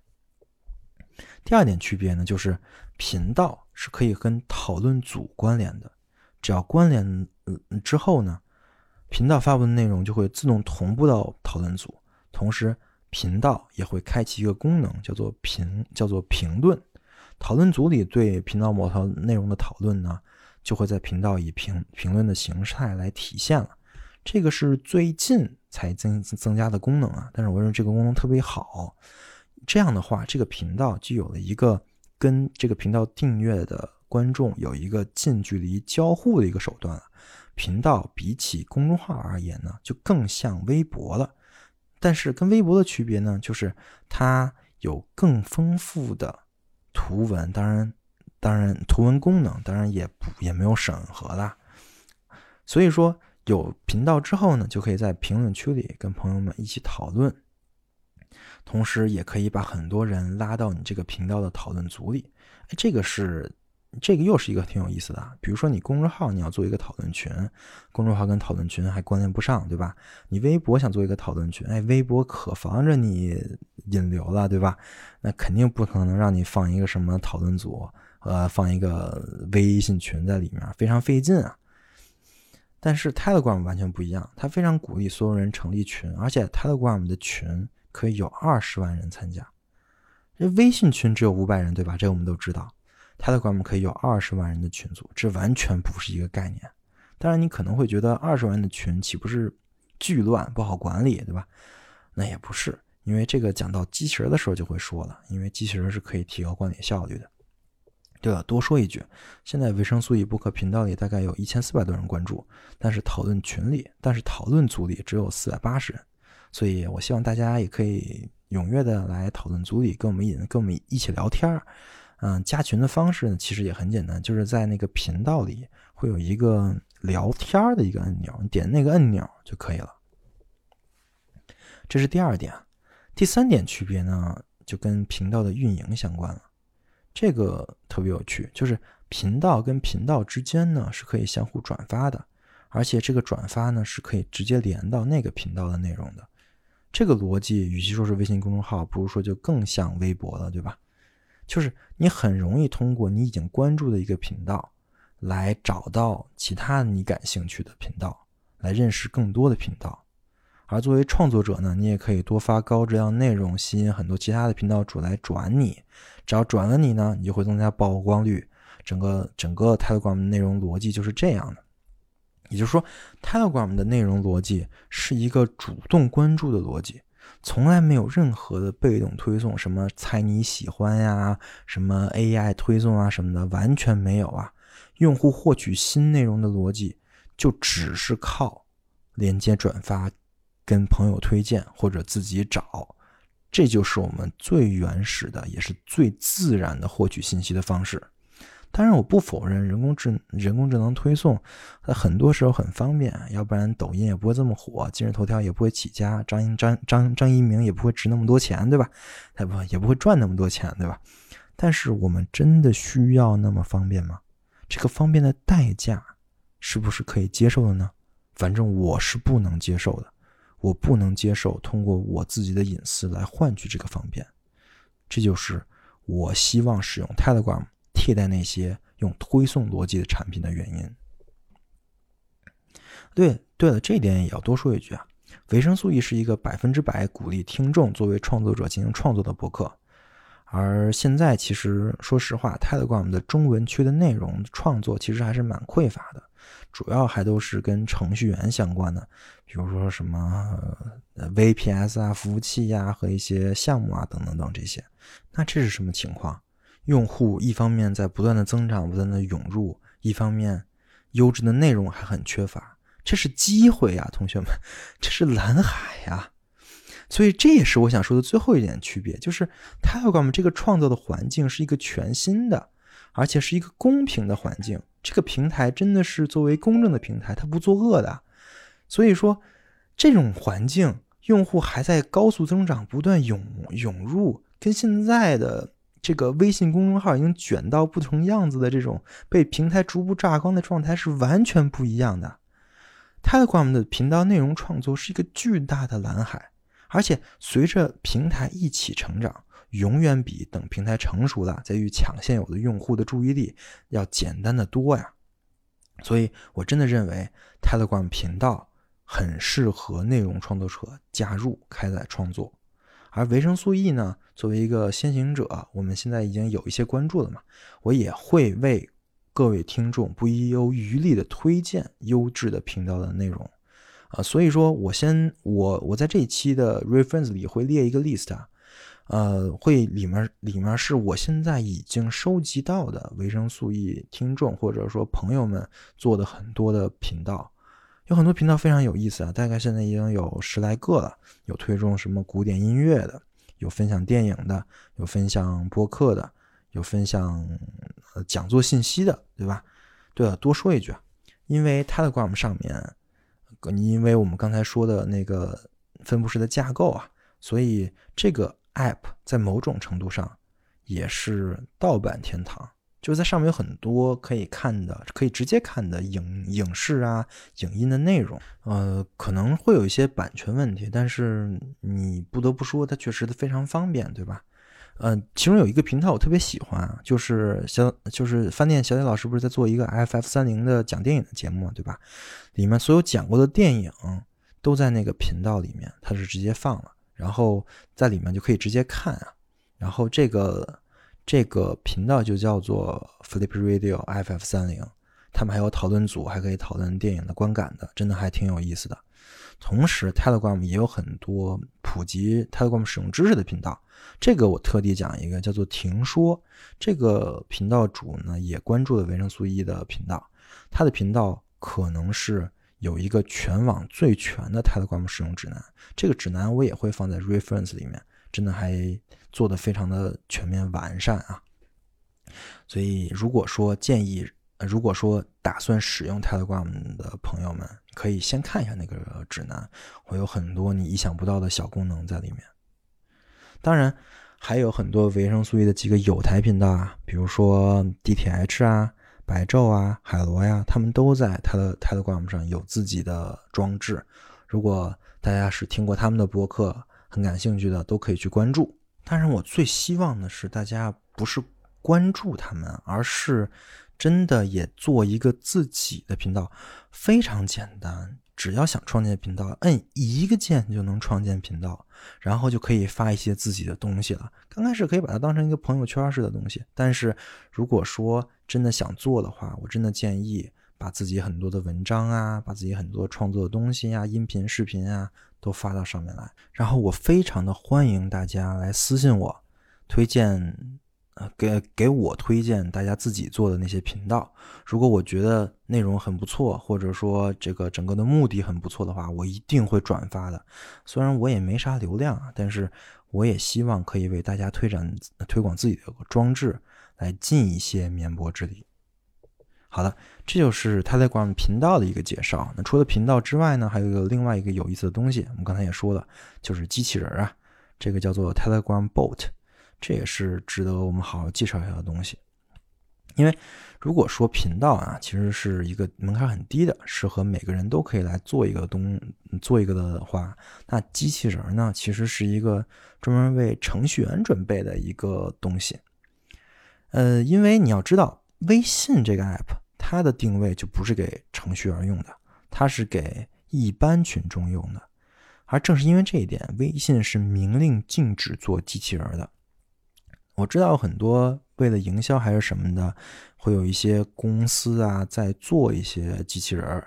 第二点区别呢，就是频道是可以跟讨论组关联的，只要关联之后呢，频道发布的内容就会自动同步到讨论组，同时频道也会开启一个功能，叫做评，叫做评论。讨论组里对频道某条内容的讨论呢，就会在频道以评评论的形态来体现了。这个是最近才增增加的功能啊，但是我认为这个功能特别好。这样的话，这个频道就有了一个跟这个频道订阅的观众有一个近距离交互的一个手段了。频道比起公众号而言呢，就更像微博了。但是跟微博的区别呢，就是它有更丰富的图文，当然，当然图文功能，当然也不也没有审核啦。所以说。有频道之后呢，就可以在评论区里跟朋友们一起讨论，同时也可以把很多人拉到你这个频道的讨论组里。哎，这个是这个又是一个挺有意思的。比如说你公众号你要做一个讨论群，公众号跟讨论群还关联不上，对吧？你微博想做一个讨论群，哎，微博可防着你引流了，对吧？那肯定不可能让你放一个什么讨论组，呃，放一个微信群在里面，非常费劲啊。但是 Telegram 完全不一样，它非常鼓励所有人成立群，而且 Telegram 的群可以有二十万人参加。这微信群只有五百人，对吧？这我们都知道。Telegram 可以有二十万人的群组，这完全不是一个概念。当然，你可能会觉得二十万人的群岂不是巨乱，不好管理，对吧？那也不是，因为这个讲到机器人的时候就会说了，因为机器人是可以提高管理效率的。对了，多说一句，现在维生素 E 播客频道里大概有一千四百多人关注，但是讨论群里，但是讨论组里只有四百八十人，所以我希望大家也可以踊跃的来讨论组里跟我们引，跟我们一起聊天儿嗯，加群的方式呢，其实也很简单，就是在那个频道里会有一个聊天的一个按钮，你点那个按钮就可以了。这是第二点，第三点区别呢，就跟频道的运营相关了。这个特别有趣，就是频道跟频道之间呢是可以相互转发的，而且这个转发呢是可以直接连到那个频道的内容的。这个逻辑与其说是微信公众号，不如说就更像微博了，对吧？就是你很容易通过你已经关注的一个频道，来找到其他你感兴趣的频道，来认识更多的频道。而作为创作者呢，你也可以多发高质量内容，吸引很多其他的频道主来转你。只要转了你呢，你就会增加曝光率。整个整个 Telegram 的内容逻辑就是这样的。也就是说，Telegram 的内容逻辑是一个主动关注的逻辑，从来没有任何的被动推送，什么猜你喜欢呀，什么 AI 推送啊什么的，完全没有啊。用户获取新内容的逻辑就只是靠连接转发。跟朋友推荐或者自己找，这就是我们最原始的，也是最自然的获取信息的方式。当然，我不否认人工智人工智能推送，它很多时候很方便，要不然抖音也不会这么火，今日头条也不会起家，张张张张一鸣也不会值那么多钱，对吧？他不也不会赚那么多钱，对吧？但是我们真的需要那么方便吗？这个方便的代价是不是可以接受的呢？反正我是不能接受的，我不能接受通过我自己的隐私来换取这个方便。这就是我希望使用 Telegram 替代那些用推送逻辑的产品的原因。对，对了，这一点也要多说一句啊。维生素 E 是一个百分之百鼓励听众作为创作者进行创作的博客，而现在其实说实话，Telegram 的中文区的内容创作其实还是蛮匮乏的，主要还都是跟程序员相关的，比如说什么 VPS 啊、服务器呀和一些项目啊等等等这些。那这是什么情况？用户一方面在不断的增长、不断的涌入，一方面优质的内容还很缺乏。这是机会呀，同学们，这是蓝海呀，所以这也是我想说的最后一点区别，就是 Telegram 这个创造的环境是一个全新的，而且是一个公平的环境。这个平台真的是作为公正的平台，它不作恶的。所以说，这种环境，用户还在高速增长，不断涌涌入，跟现在的这个微信公众号已经卷到不同样子的这种被平台逐步榨光的状态是完全不一样的。Telegram 的频道内容创作是一个巨大的蓝海，而且随着平台一起成长，永远比等平台成熟了再去抢现有的用户的注意力要简单的多呀。所以，我真的认为 Telegram 频道很适合内容创作者加入开展创作。而维生素 E 呢，作为一个先行者，我们现在已经有一些关注了嘛，我也会为。各位听众不遗余力的推荐优质的频道的内容，啊，所以说我先我我在这一期的 reference 里会列一个 list 啊，呃，会里面里面是我现在已经收集到的维生素 E 听众或者说朋友们做的很多的频道，有很多频道非常有意思啊，大概现在已经有十来个了，有推送什么古典音乐的，有分享电影的，有分享播客的。有分享呃讲座信息的，对吧？对了，多说一句啊，因为 Telegram 上面，因为我们刚才说的那个分布式的架构啊，所以这个 App 在某种程度上也是盗版天堂，就是在上面有很多可以看的、可以直接看的影影视啊、影音的内容。呃，可能会有一些版权问题，但是你不得不说，它确实非常方便，对吧？嗯，其中有一个频道我特别喜欢，就是小就是饭店小李老师不是在做一个 FF 三零的讲电影的节目嘛，对吧？里面所有讲过的电影都在那个频道里面，它是直接放了，然后在里面就可以直接看啊。然后这个这个频道就叫做 Flip Radio FF 三零，他们还有讨论组，还可以讨论电影的观感的，真的还挺有意思的。同时，Telegram 也有很多普及 Telegram 使用知识的频道。这个我特地讲一个，叫做“停说”。这个频道主呢，也关注了维生素 E 的频道。他的频道可能是有一个全网最全的 Telegram 使用指南。这个指南我也会放在 Reference 里面，真的还做的非常的全面完善啊。所以，如果说建议。如果说打算使用 Telegram 的朋友们，可以先看一下那个指南，会有很多你意想不到的小功能在里面。当然，还有很多维生素 E 的几个有台频道啊，比如说 DTH 啊、白昼啊、海螺呀，他们都在它的 Telegram 上有自己的装置。如果大家是听过他们的播客，很感兴趣的，都可以去关注。但是，我最希望的是大家不是关注他们，而是。真的也做一个自己的频道，非常简单，只要想创建频道，摁一个键就能创建频道，然后就可以发一些自己的东西了。刚开始可以把它当成一个朋友圈式的东西，但是如果说真的想做的话，我真的建议把自己很多的文章啊，把自己很多创作的东西啊，音频、视频啊，都发到上面来。然后我非常的欢迎大家来私信我，推荐。给给我推荐大家自己做的那些频道，如果我觉得内容很不错，或者说这个整个的目的很不错的话，我一定会转发的。虽然我也没啥流量啊，但是我也希望可以为大家推展推广自己的装置，来尽一些绵薄之力。好的，这就是 Telegram 频道的一个介绍。那除了频道之外呢，还有一个另外一个有意思的东西，我们刚才也说了，就是机器人啊，这个叫做 Telegram Bot。这也是值得我们好好介绍一下的东西。因为如果说频道啊，其实是一个门槛很低的，适合每个人都可以来做一个东做一个的话，那机器人呢，其实是一个专门为程序员准备的一个东西。呃，因为你要知道，微信这个 app 它的定位就不是给程序员用的，它是给一般群众用的。而正是因为这一点，微信是明令禁止做机器人的。我知道很多为了营销还是什么的，会有一些公司啊在做一些机器人，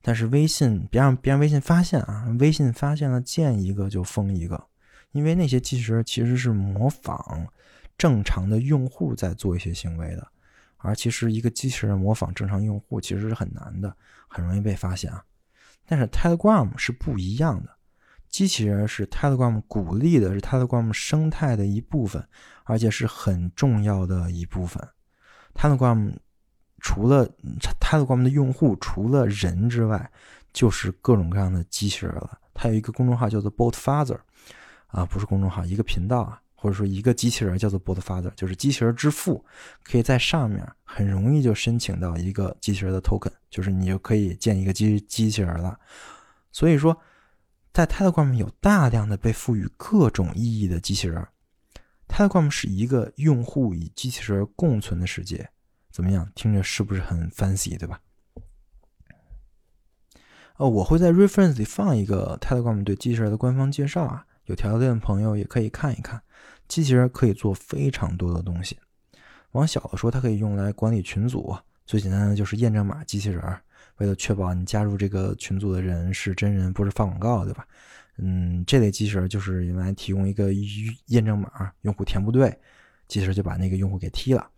但是微信别让别让微信发现啊！微信发现了见一个就封一个，因为那些机器人其实是模仿正常的用户在做一些行为的，而其实一个机器人模仿正常用户其实是很难的，很容易被发现啊。但是 Telegram 是不一样的。机器人是 Telegram 鼓励的，是 Telegram 生态的一部分，而且是很重要的一部分。Telegram 除了 Telegram 的用户除了人之外，就是各种各样的机器人了。它有一个公众号叫做 Bot Father，啊，不是公众号，一个频道啊，或者说一个机器人叫做 Bot Father，就是机器人之父，可以在上面很容易就申请到一个机器人的 token，就是你就可以建一个机机器人了。所以说。在 Telegram 有大量的被赋予各种意义的机器人。Telegram 是一个用户与机器人共存的世界，怎么样？听着是不是很 fancy，对吧？呃，我会在 reference 里放一个 Telegram 对机器人的官方介绍啊，有条件的朋友也可以看一看。机器人可以做非常多的东西，往小了说，它可以用来管理群组，最简单的就是验证码机器人。为了确保你加入这个群组的人是真人，不是发广告，对吧？嗯，这类机器人就是用来提供一个验证码，用户填不对，机器人就把那个用户给踢了。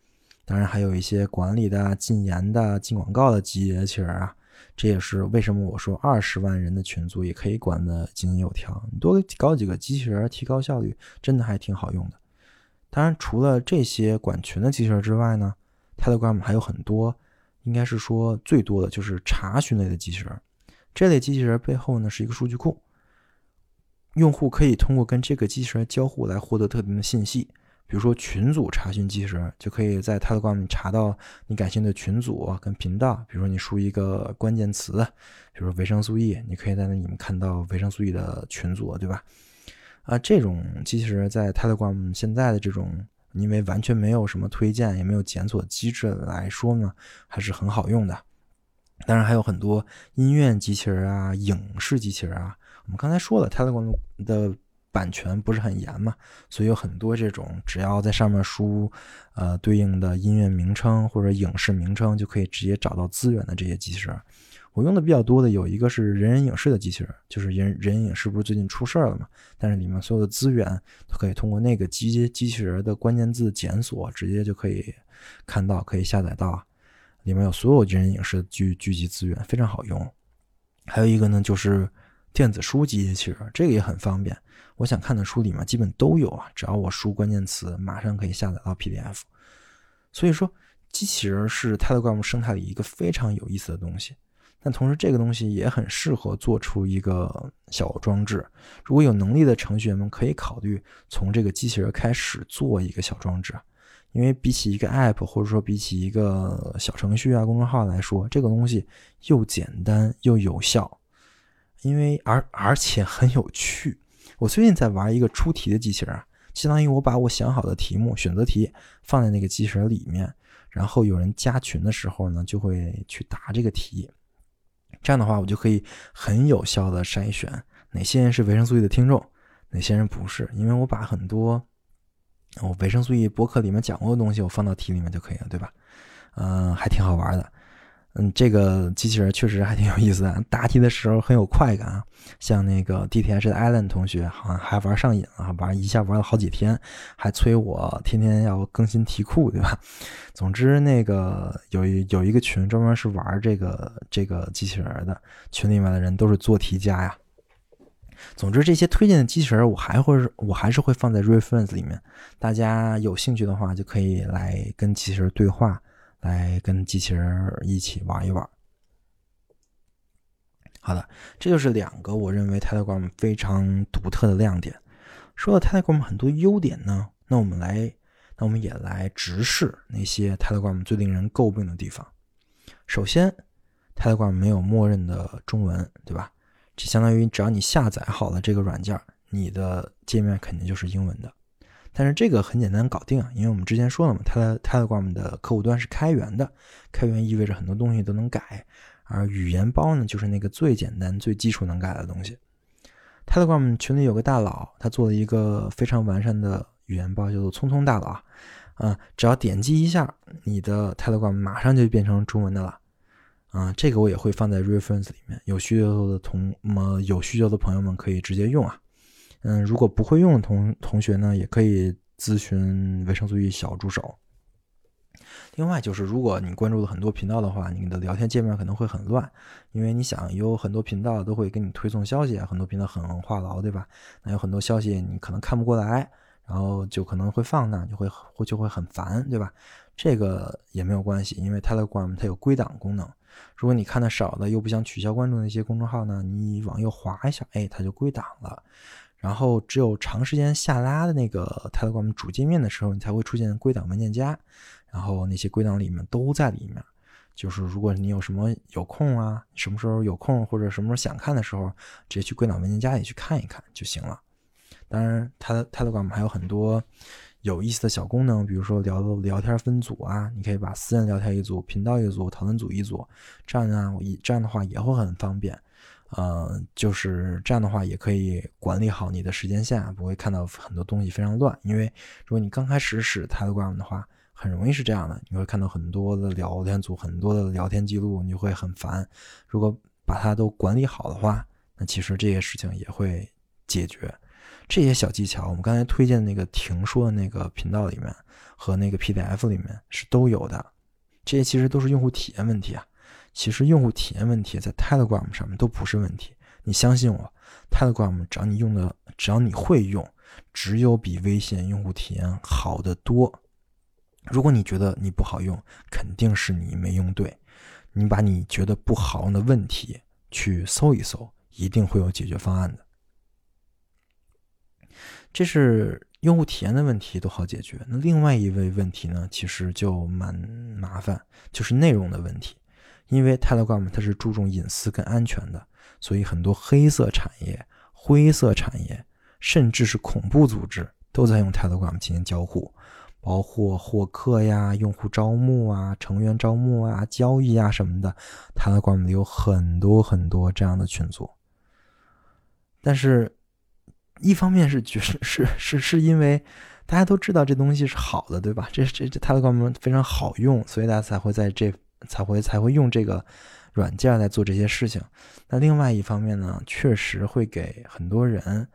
当然，还有一些管理的、禁言的、禁广告的机器人啊，这也是为什么我说二十万人的群组也可以管得井井有条。你多搞几个机器人，提高效率，真的还挺好用的。当然，除了这些管群的机器人之外呢，Telegram 还有很多。应该是说最多的就是查询类的机器人，这类机器人背后呢是一个数据库，用户可以通过跟这个机器人交互来获得特定的信息，比如说群组查询机器人，就可以在 Telegram 查到你感兴趣的群组跟频道，比如说你输一个关键词，比如说维生素 E，你可以在那里面看到维生素 E 的群组，对吧？啊，这种机器人在 Telegram 现在的这种。因为完全没有什么推荐，也没有检索机制来说呢，还是很好用的。当然还有很多音乐机器人啊、影视机器人啊。我们刚才说了，Telegram 的版权不是很严嘛，所以有很多这种只要在上面输呃对应的音乐名称或者影视名称，就可以直接找到资源的这些机器人。我用的比较多的有一个是人人影视的机器人，就是人人影视不是最近出事儿了嘛？但是里面所有的资源都可以通过那个机机器人的关键字检索，直接就可以看到，可以下载到。里面有所有人人影视聚聚集资源，非常好用。还有一个呢，就是电子书机器人，这个也很方便。我想看的书里面基本都有啊，只要我输关键词，马上可以下载到 PDF。所以说，机器人是 Telegram 生态里一个非常有意思的东西。但同时，这个东西也很适合做出一个小装置。如果有能力的程序员们，可以考虑从这个机器人开始做一个小装置，因为比起一个 App，或者说比起一个小程序啊、公众号来说，这个东西又简单又有效，因为而而且很有趣。我最近在玩一个出题的机器人，相当于我把我想好的题目、选择题放在那个机器人里面，然后有人加群的时候呢，就会去答这个题。这样的话，我就可以很有效的筛选哪些人是维生素 E 的听众，哪些人不是，因为我把很多我维生素 E 博客里面讲过的东西，我放到题里面就可以了，对吧？嗯，还挺好玩的。嗯，这个机器人确实还挺有意思的，答题的时候很有快感啊。像那个 DTH 的 Allen 同学，好像还玩上瘾了，玩一下玩了好几天，还催我天天要更新题库，对吧？总之，那个有一有一个群专门是玩这个这个机器人的，群里面的人都是做题家呀。总之，这些推荐的机器人，我还会我还是会放在 Reference 里面，大家有兴趣的话，就可以来跟机器人对话。来跟机器人一起玩一玩。好的，这就是两个我认为 Telegram 非常独特的亮点。说到 Telegram 很多优点呢，那我们来，那我们也来直视那些 Telegram 最令人诟病的地方。首先，Telegram 没有默认的中文，对吧？这相当于只要你下载好了这个软件，你的界面肯定就是英文的。但是这个很简单搞定啊，因为我们之前说了嘛它的，Telegram 的客户端是开源的，开源意味着很多东西都能改，而语言包呢，就是那个最简单、最基础能改的东西。Telegram 群里有个大佬，他做了一个非常完善的语言包，叫做“聪聪大佬”。啊，只要点击一下，你的 Telegram 马上就变成中文的了。啊，这个我也会放在 reference 里面，有需求的同么有需求的朋友们可以直接用啊。嗯，如果不会用的同同学呢，也可以咨询维生素 E 小助手。另外就是，如果你关注了很多频道的话，你的聊天界面可能会很乱，因为你想有很多频道都会给你推送消息，很多频道很话痨，对吧？那有很多消息你可能看不过来，然后就可能会放那，就会会就会很烦，对吧？这个也没有关系，因为 Telegram 它有归档功能。如果你看的少的又不想取消关注那些公众号呢，你往右滑一下，哎，它就归档了。然后只有长时间下拉的那个 Telegram 主界面的时候，你才会出现归档文件夹。然后那些归档里面都在里面，就是如果你有什么有空啊，什么时候有空或者什么时候想看的时候，直接去归档文件夹里去看一看就行了。当然，它 Telegram 还有很多有意思的小功能，比如说聊聊天分组啊，你可以把私人聊天一组、频道一组、讨论组一组，这样呢，这样的话也会很方便。呃，就是这样的话也可以管理好你的时间线，不会看到很多东西非常乱。因为如果你刚开始使 Telegram 的话，很容易是这样的，你会看到很多的聊天组，很多的聊天记录，你会很烦。如果把它都管理好的话，那其实这些事情也会解决。这些小技巧，我们刚才推荐那个停说的那个频道里面和那个 PDF 里面是都有的。这些其实都是用户体验问题啊。其实用户体验问题在 Telegram 上面都不是问题。你相信我，Telegram 只要你用的，只要你会用，只有比微信用户体验好得多。如果你觉得你不好用，肯定是你没用对。你把你觉得不好用的问题去搜一搜，一定会有解决方案的。这是用户体验的问题都好解决。那另外一位问题呢，其实就蛮麻烦，就是内容的问题。因为 Telegram 它是注重隐私跟安全的，所以很多黑色产业、灰色产业，甚至是恐怖组织都在用 Telegram 进行交互。包括获客呀、用户招募啊、成员招募啊、交易啊什么的，Telegram 里有很多很多这样的群组。但是，一方面是觉是是是是因为大家都知道这东西是好的，对吧？这这这 Telegram 非常好用，所以大家才会在这才会才会用这个软件来做这些事情。那另外一方面呢，确实会给很多人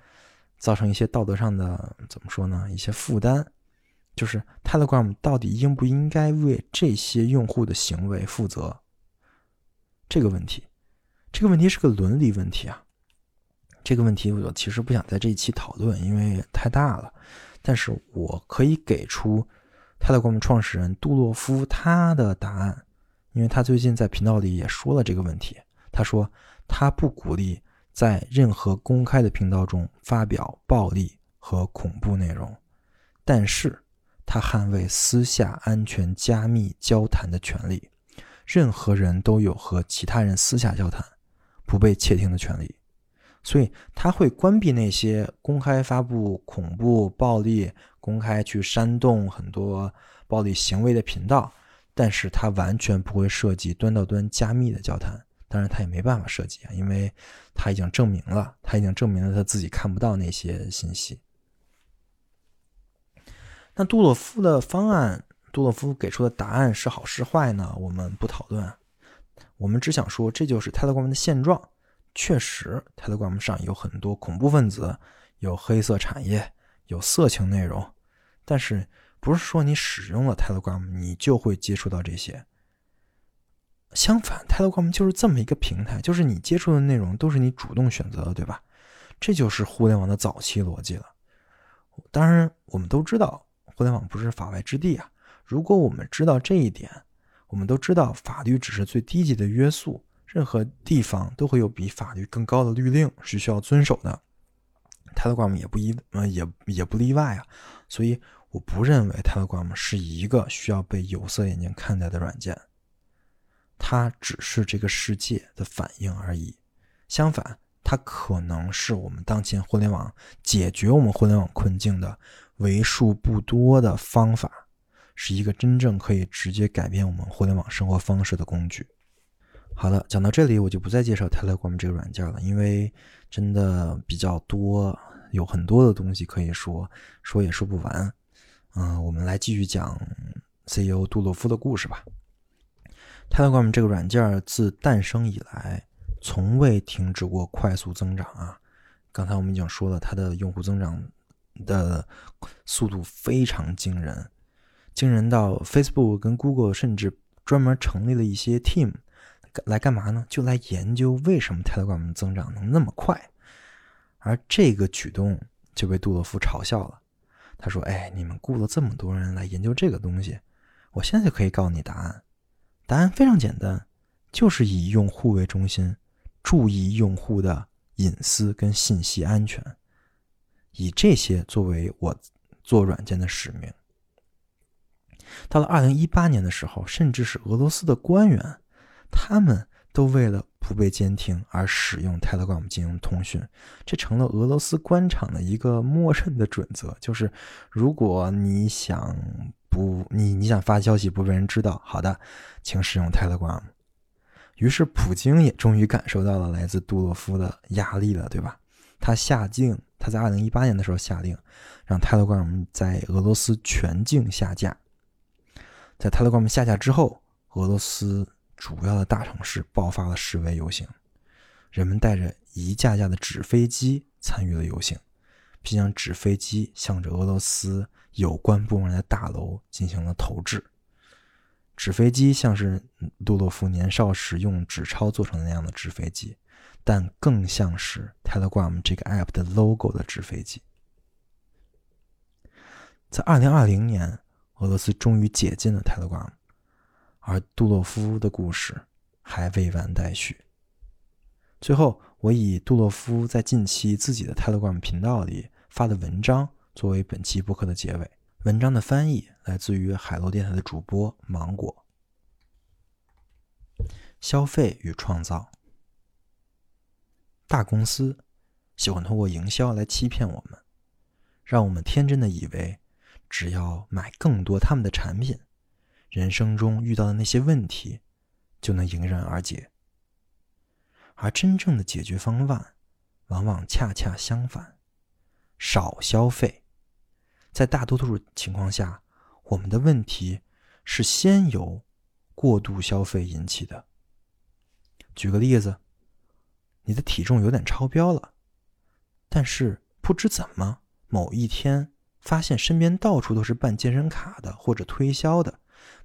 造成一些道德上的怎么说呢？一些负担。就是 Telegram 到底应不应该为这些用户的行为负责？这个问题，这个问题是个伦理问题啊。这个问题我其实不想在这一期讨论，因为太大了。但是我可以给出 Telegram 创始人杜洛夫他的答案，因为他最近在频道里也说了这个问题。他说他不鼓励在任何公开的频道中发表暴力和恐怖内容，但是。他捍卫私下安全加密交谈的权利，任何人都有和其他人私下交谈、不被窃听的权利，所以他会关闭那些公开发布恐怖、暴力、公开去煽动很多暴力行为的频道，但是他完全不会涉及端到端加密的交谈。当然，他也没办法涉及啊，因为他已经证明了，他已经证明了他自己看不到那些信息。那杜洛夫的方案，杜洛夫给出的答案是好是坏呢？我们不讨论，我们只想说，这就是 Telegram 的现状。确实，Telegram 上有很多恐怖分子，有黑色产业，有色情内容。但是，不是说你使用了 Telegram，你就会接触到这些。相反，Telegram 就是这么一个平台，就是你接触的内容都是你主动选择的，对吧？这就是互联网的早期逻辑了。当然，我们都知道。互联网不是法外之地啊！如果我们知道这一点，我们都知道法律只是最低级的约束，任何地方都会有比法律更高的律令是需要遵守的。Telegram 也不一，呃，也也不例外啊。所以我不认为 Telegram 是一个需要被有色眼镜看待的软件，它只是这个世界的反应而已。相反，它可能是我们当前互联网解决我们互联网困境的为数不多的方法，是一个真正可以直接改变我们互联网生活方式的工具。好了，讲到这里，我就不再介绍 Telegram 这个软件了，因为真的比较多，有很多的东西可以说，说也说不完。嗯，我们来继续讲 CEO 杜洛夫的故事吧。Telegram 这个软件自诞生以来，从未停止过快速增长啊。刚才我们已经说了，它的用户增长的速度非常惊人，惊人到 Facebook 跟 Google 甚至专门成立了一些 team 来干嘛呢？就来研究为什么 Telegram 增长能那么快。而这个举动就被杜洛夫嘲笑了。他说：“哎，你们雇了这么多人来研究这个东西，我现在就可以告诉你答案。答案非常简单，就是以用户为中心，注意用户的隐私跟信息安全，以这些作为我做软件的使命。到了二零一八年的时候，甚至是俄罗斯的官员，他们。”都为了不被监听而使用 Telegram 进行通讯，这成了俄罗斯官场的一个默认的准则。就是如果你想不你你想发消息不被人知道，好的，请使用 Telegram。于是普京也终于感受到了来自杜洛夫的压力了，对吧？他下令，他在二零一八年的时候下令，让 Telegram 在俄罗斯全境下架。在 Telegram 下架之后，俄罗斯。主要的大城市爆发了示威游行，人们带着一架架的纸飞机参与了游行，并将纸飞机向着俄罗斯有关部门的大楼进行了投掷。纸飞机像是杜洛夫年少时用纸钞做成的那样的纸飞机，但更像是 Telegram 这个 app 的 logo 的纸飞机。在2020年，俄罗斯终于解禁了 Telegram。而杜洛夫的故事还未完待续。最后，我以杜洛夫在近期自己的 Telegram 频道里发的文章作为本期播客的结尾。文章的翻译来自于海螺电台的主播芒果。消费与创造，大公司喜欢通过营销来欺骗我们，让我们天真的以为只要买更多他们的产品。人生中遇到的那些问题，就能迎刃而解。而真正的解决方案，往往恰恰相反：少消费。在大多数情况下，我们的问题是先由过度消费引起的。举个例子，你的体重有点超标了，但是不知怎么，某一天发现身边到处都是办健身卡的或者推销的。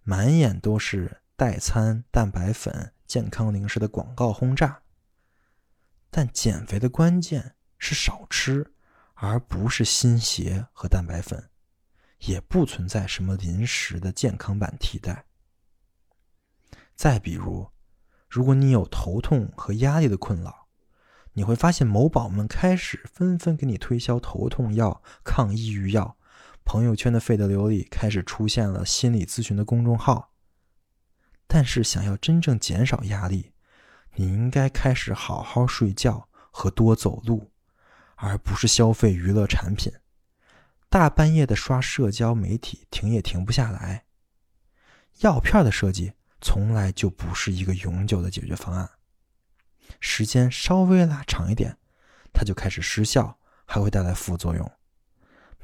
满眼都是代餐、蛋白粉、健康零食的广告轰炸，但减肥的关键是少吃，而不是新鞋和蛋白粉，也不存在什么临时的健康版替代。再比如，如果你有头痛和压力的困扰，你会发现某宝们开始纷纷给你推销头痛药、抗抑郁药。朋友圈的费德流里开始出现了心理咨询的公众号，但是想要真正减少压力，你应该开始好好睡觉和多走路，而不是消费娱乐产品。大半夜的刷社交媒体，停也停不下来。药片的设计从来就不是一个永久的解决方案，时间稍微拉长一点，它就开始失效，还会带来副作用。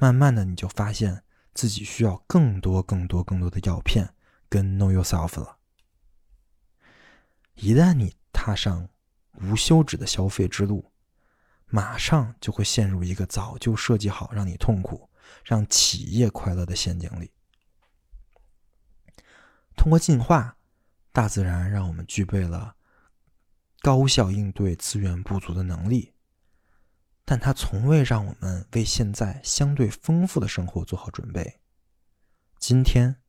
慢慢的，你就发现自己需要更多、更多、更多的药片跟 Know Yourself 了。一旦你踏上无休止的消费之路，马上就会陷入一个早就设计好让你痛苦、让企业快乐的陷阱里。通过进化，大自然让我们具备了高效应对资源不足的能力。但它从未让我们为现在相对丰富的生活做好准备。今天，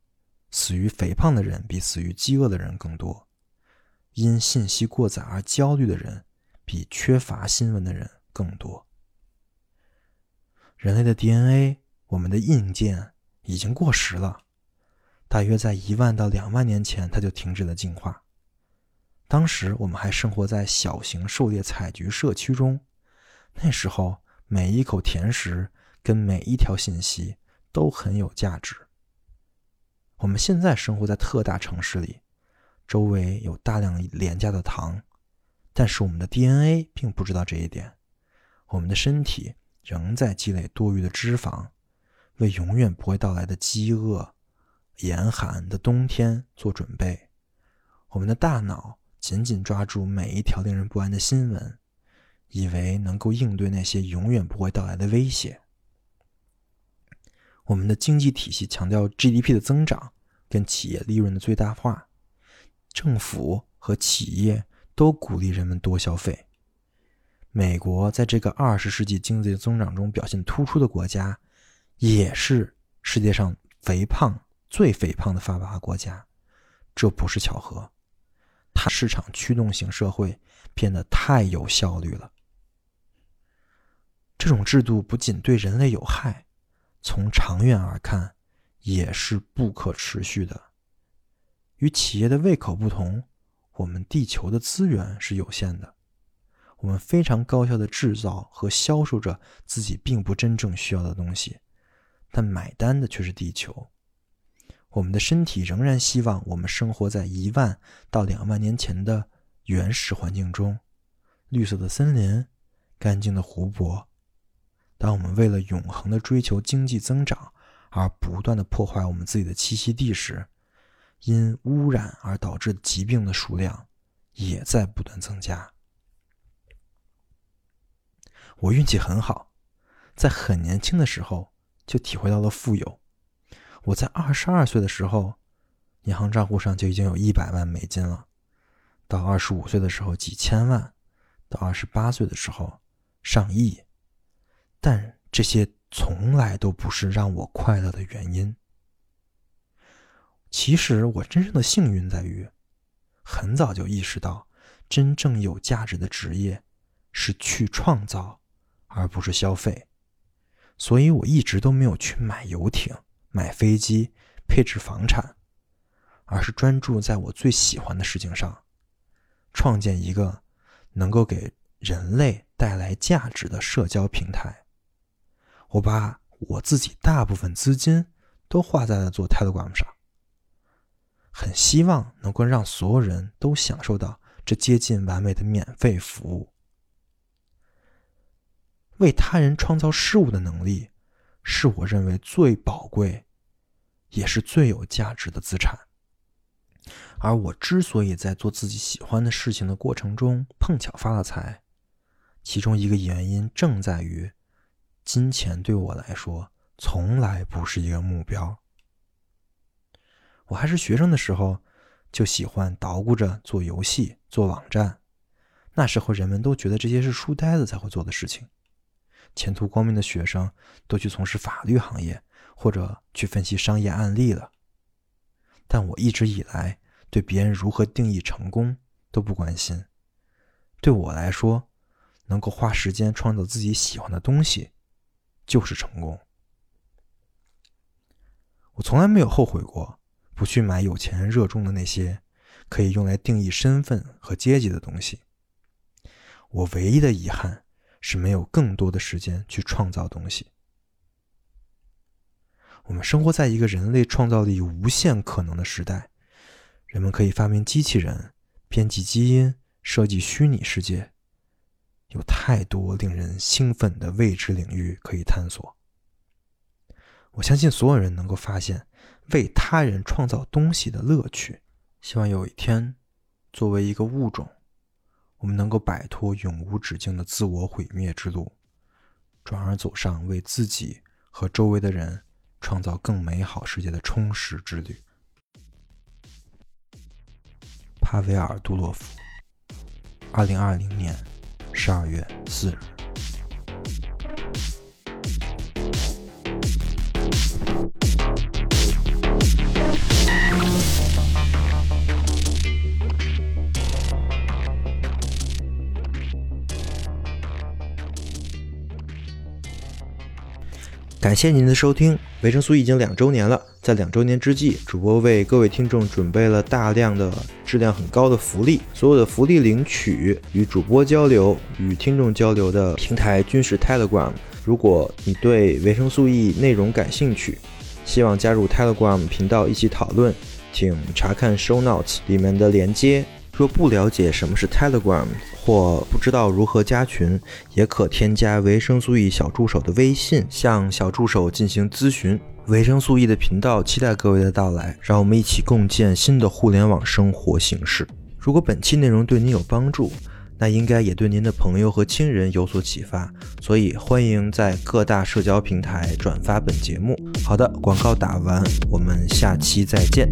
死于肥胖的人比死于饥饿的人更多；因信息过载而焦虑的人比缺乏新闻的人更多。人类的 DNA，我们的硬件已经过时了。大约在一万到两万年前，它就停止了进化。当时我们还生活在小型狩猎采集社区中，那时候每一口甜食跟每一条信息都很有价值。我们现在生活在特大城市里，周围有大量廉价的糖，但是我们的 DNA 并不知道这一点。我们的身体仍在积累多余的脂肪，为永远不会到来的饥饿、严寒的冬天做准备。我们的大脑。紧紧抓住每一条令人不安的新闻，以为能够应对那些永远不会到来的威胁。我们的经济体系强调 GDP 的增长跟企业利润的最大化，政府和企业都鼓励人们多消费。美国在这个二十世纪经济增长中表现突出的国家，也是世界上肥胖最肥胖的发达国家，这不是巧合。它市场驱动型社会变得太有效率了。这种制度不仅对人类有害，从长远而看也是不可持续的。与企业的胃口不同，我们地球的资源是有限的。我们非常高效的制造和销售着自己并不真正需要的东西，但买单的却是地球。我们的身体仍然希望我们生活在一万到两万年前的原始环境中，绿色的森林，干净的湖泊。当我们为了永恒的追求经济增长而不断的破坏我们自己的栖息地时，因污染而导致疾病的数量也在不断增加。我运气很好，在很年轻的时候就体会到了富有。我在二十二岁的时候，银行账户上就已经有一百万美金了；到二十五岁的时候，几千万；到二十八岁的时候，上亿。但这些从来都不是让我快乐的原因。其实，我真正的幸运在于，很早就意识到，真正有价值的职业是去创造，而不是消费。所以我一直都没有去买游艇。买飞机、配置房产，而是专注在我最喜欢的事情上，创建一个能够给人类带来价值的社交平台。我把我自己大部分资金都花在了做 Telegram 上，很希望能够让所有人都享受到这接近完美的免费服务。为他人创造事物的能力。是我认为最宝贵，也是最有价值的资产。而我之所以在做自己喜欢的事情的过程中碰巧发了财，其中一个原因正在于，金钱对我来说从来不是一个目标。我还是学生的时候，就喜欢捣鼓着做游戏、做网站。那时候人们都觉得这些是书呆子才会做的事情。前途光明的学生都去从事法律行业，或者去分析商业案例了。但我一直以来对别人如何定义成功都不关心。对我来说，能够花时间创造自己喜欢的东西，就是成功。我从来没有后悔过不去买有钱人热衷的那些可以用来定义身份和阶级的东西。我唯一的遗憾。是没有更多的时间去创造东西。我们生活在一个人类创造力无限可能的时代，人们可以发明机器人、编辑基因、设计虚拟世界，有太多令人兴奋的未知领域可以探索。我相信所有人能够发现为他人创造东西的乐趣。希望有一天，作为一个物种。我们能够摆脱永无止境的自我毁灭之路，转而走上为自己和周围的人创造更美好世界的充实之旅。帕维尔·杜洛夫，二零二零年十二月四日。感谢您的收听，维生素 E 已经两周年了。在两周年之际，主播为各位听众准备了大量的质量很高的福利，所有的福利领取与主播交流、与听众交流的平台均是 Telegram。如果你对维生素 E 内容感兴趣，希望加入 Telegram 频道一起讨论，请查看 Show Notes 里面的连接。若不了解什么是 Telegram，或不知道如何加群，也可添加维生素 E 小助手的微信，向小助手进行咨询。维生素 E 的频道期待各位的到来，让我们一起共建新的互联网生活形式。如果本期内容对您有帮助，那应该也对您的朋友和亲人有所启发，所以欢迎在各大社交平台转发本节目。好的，广告打完，我们下期再见。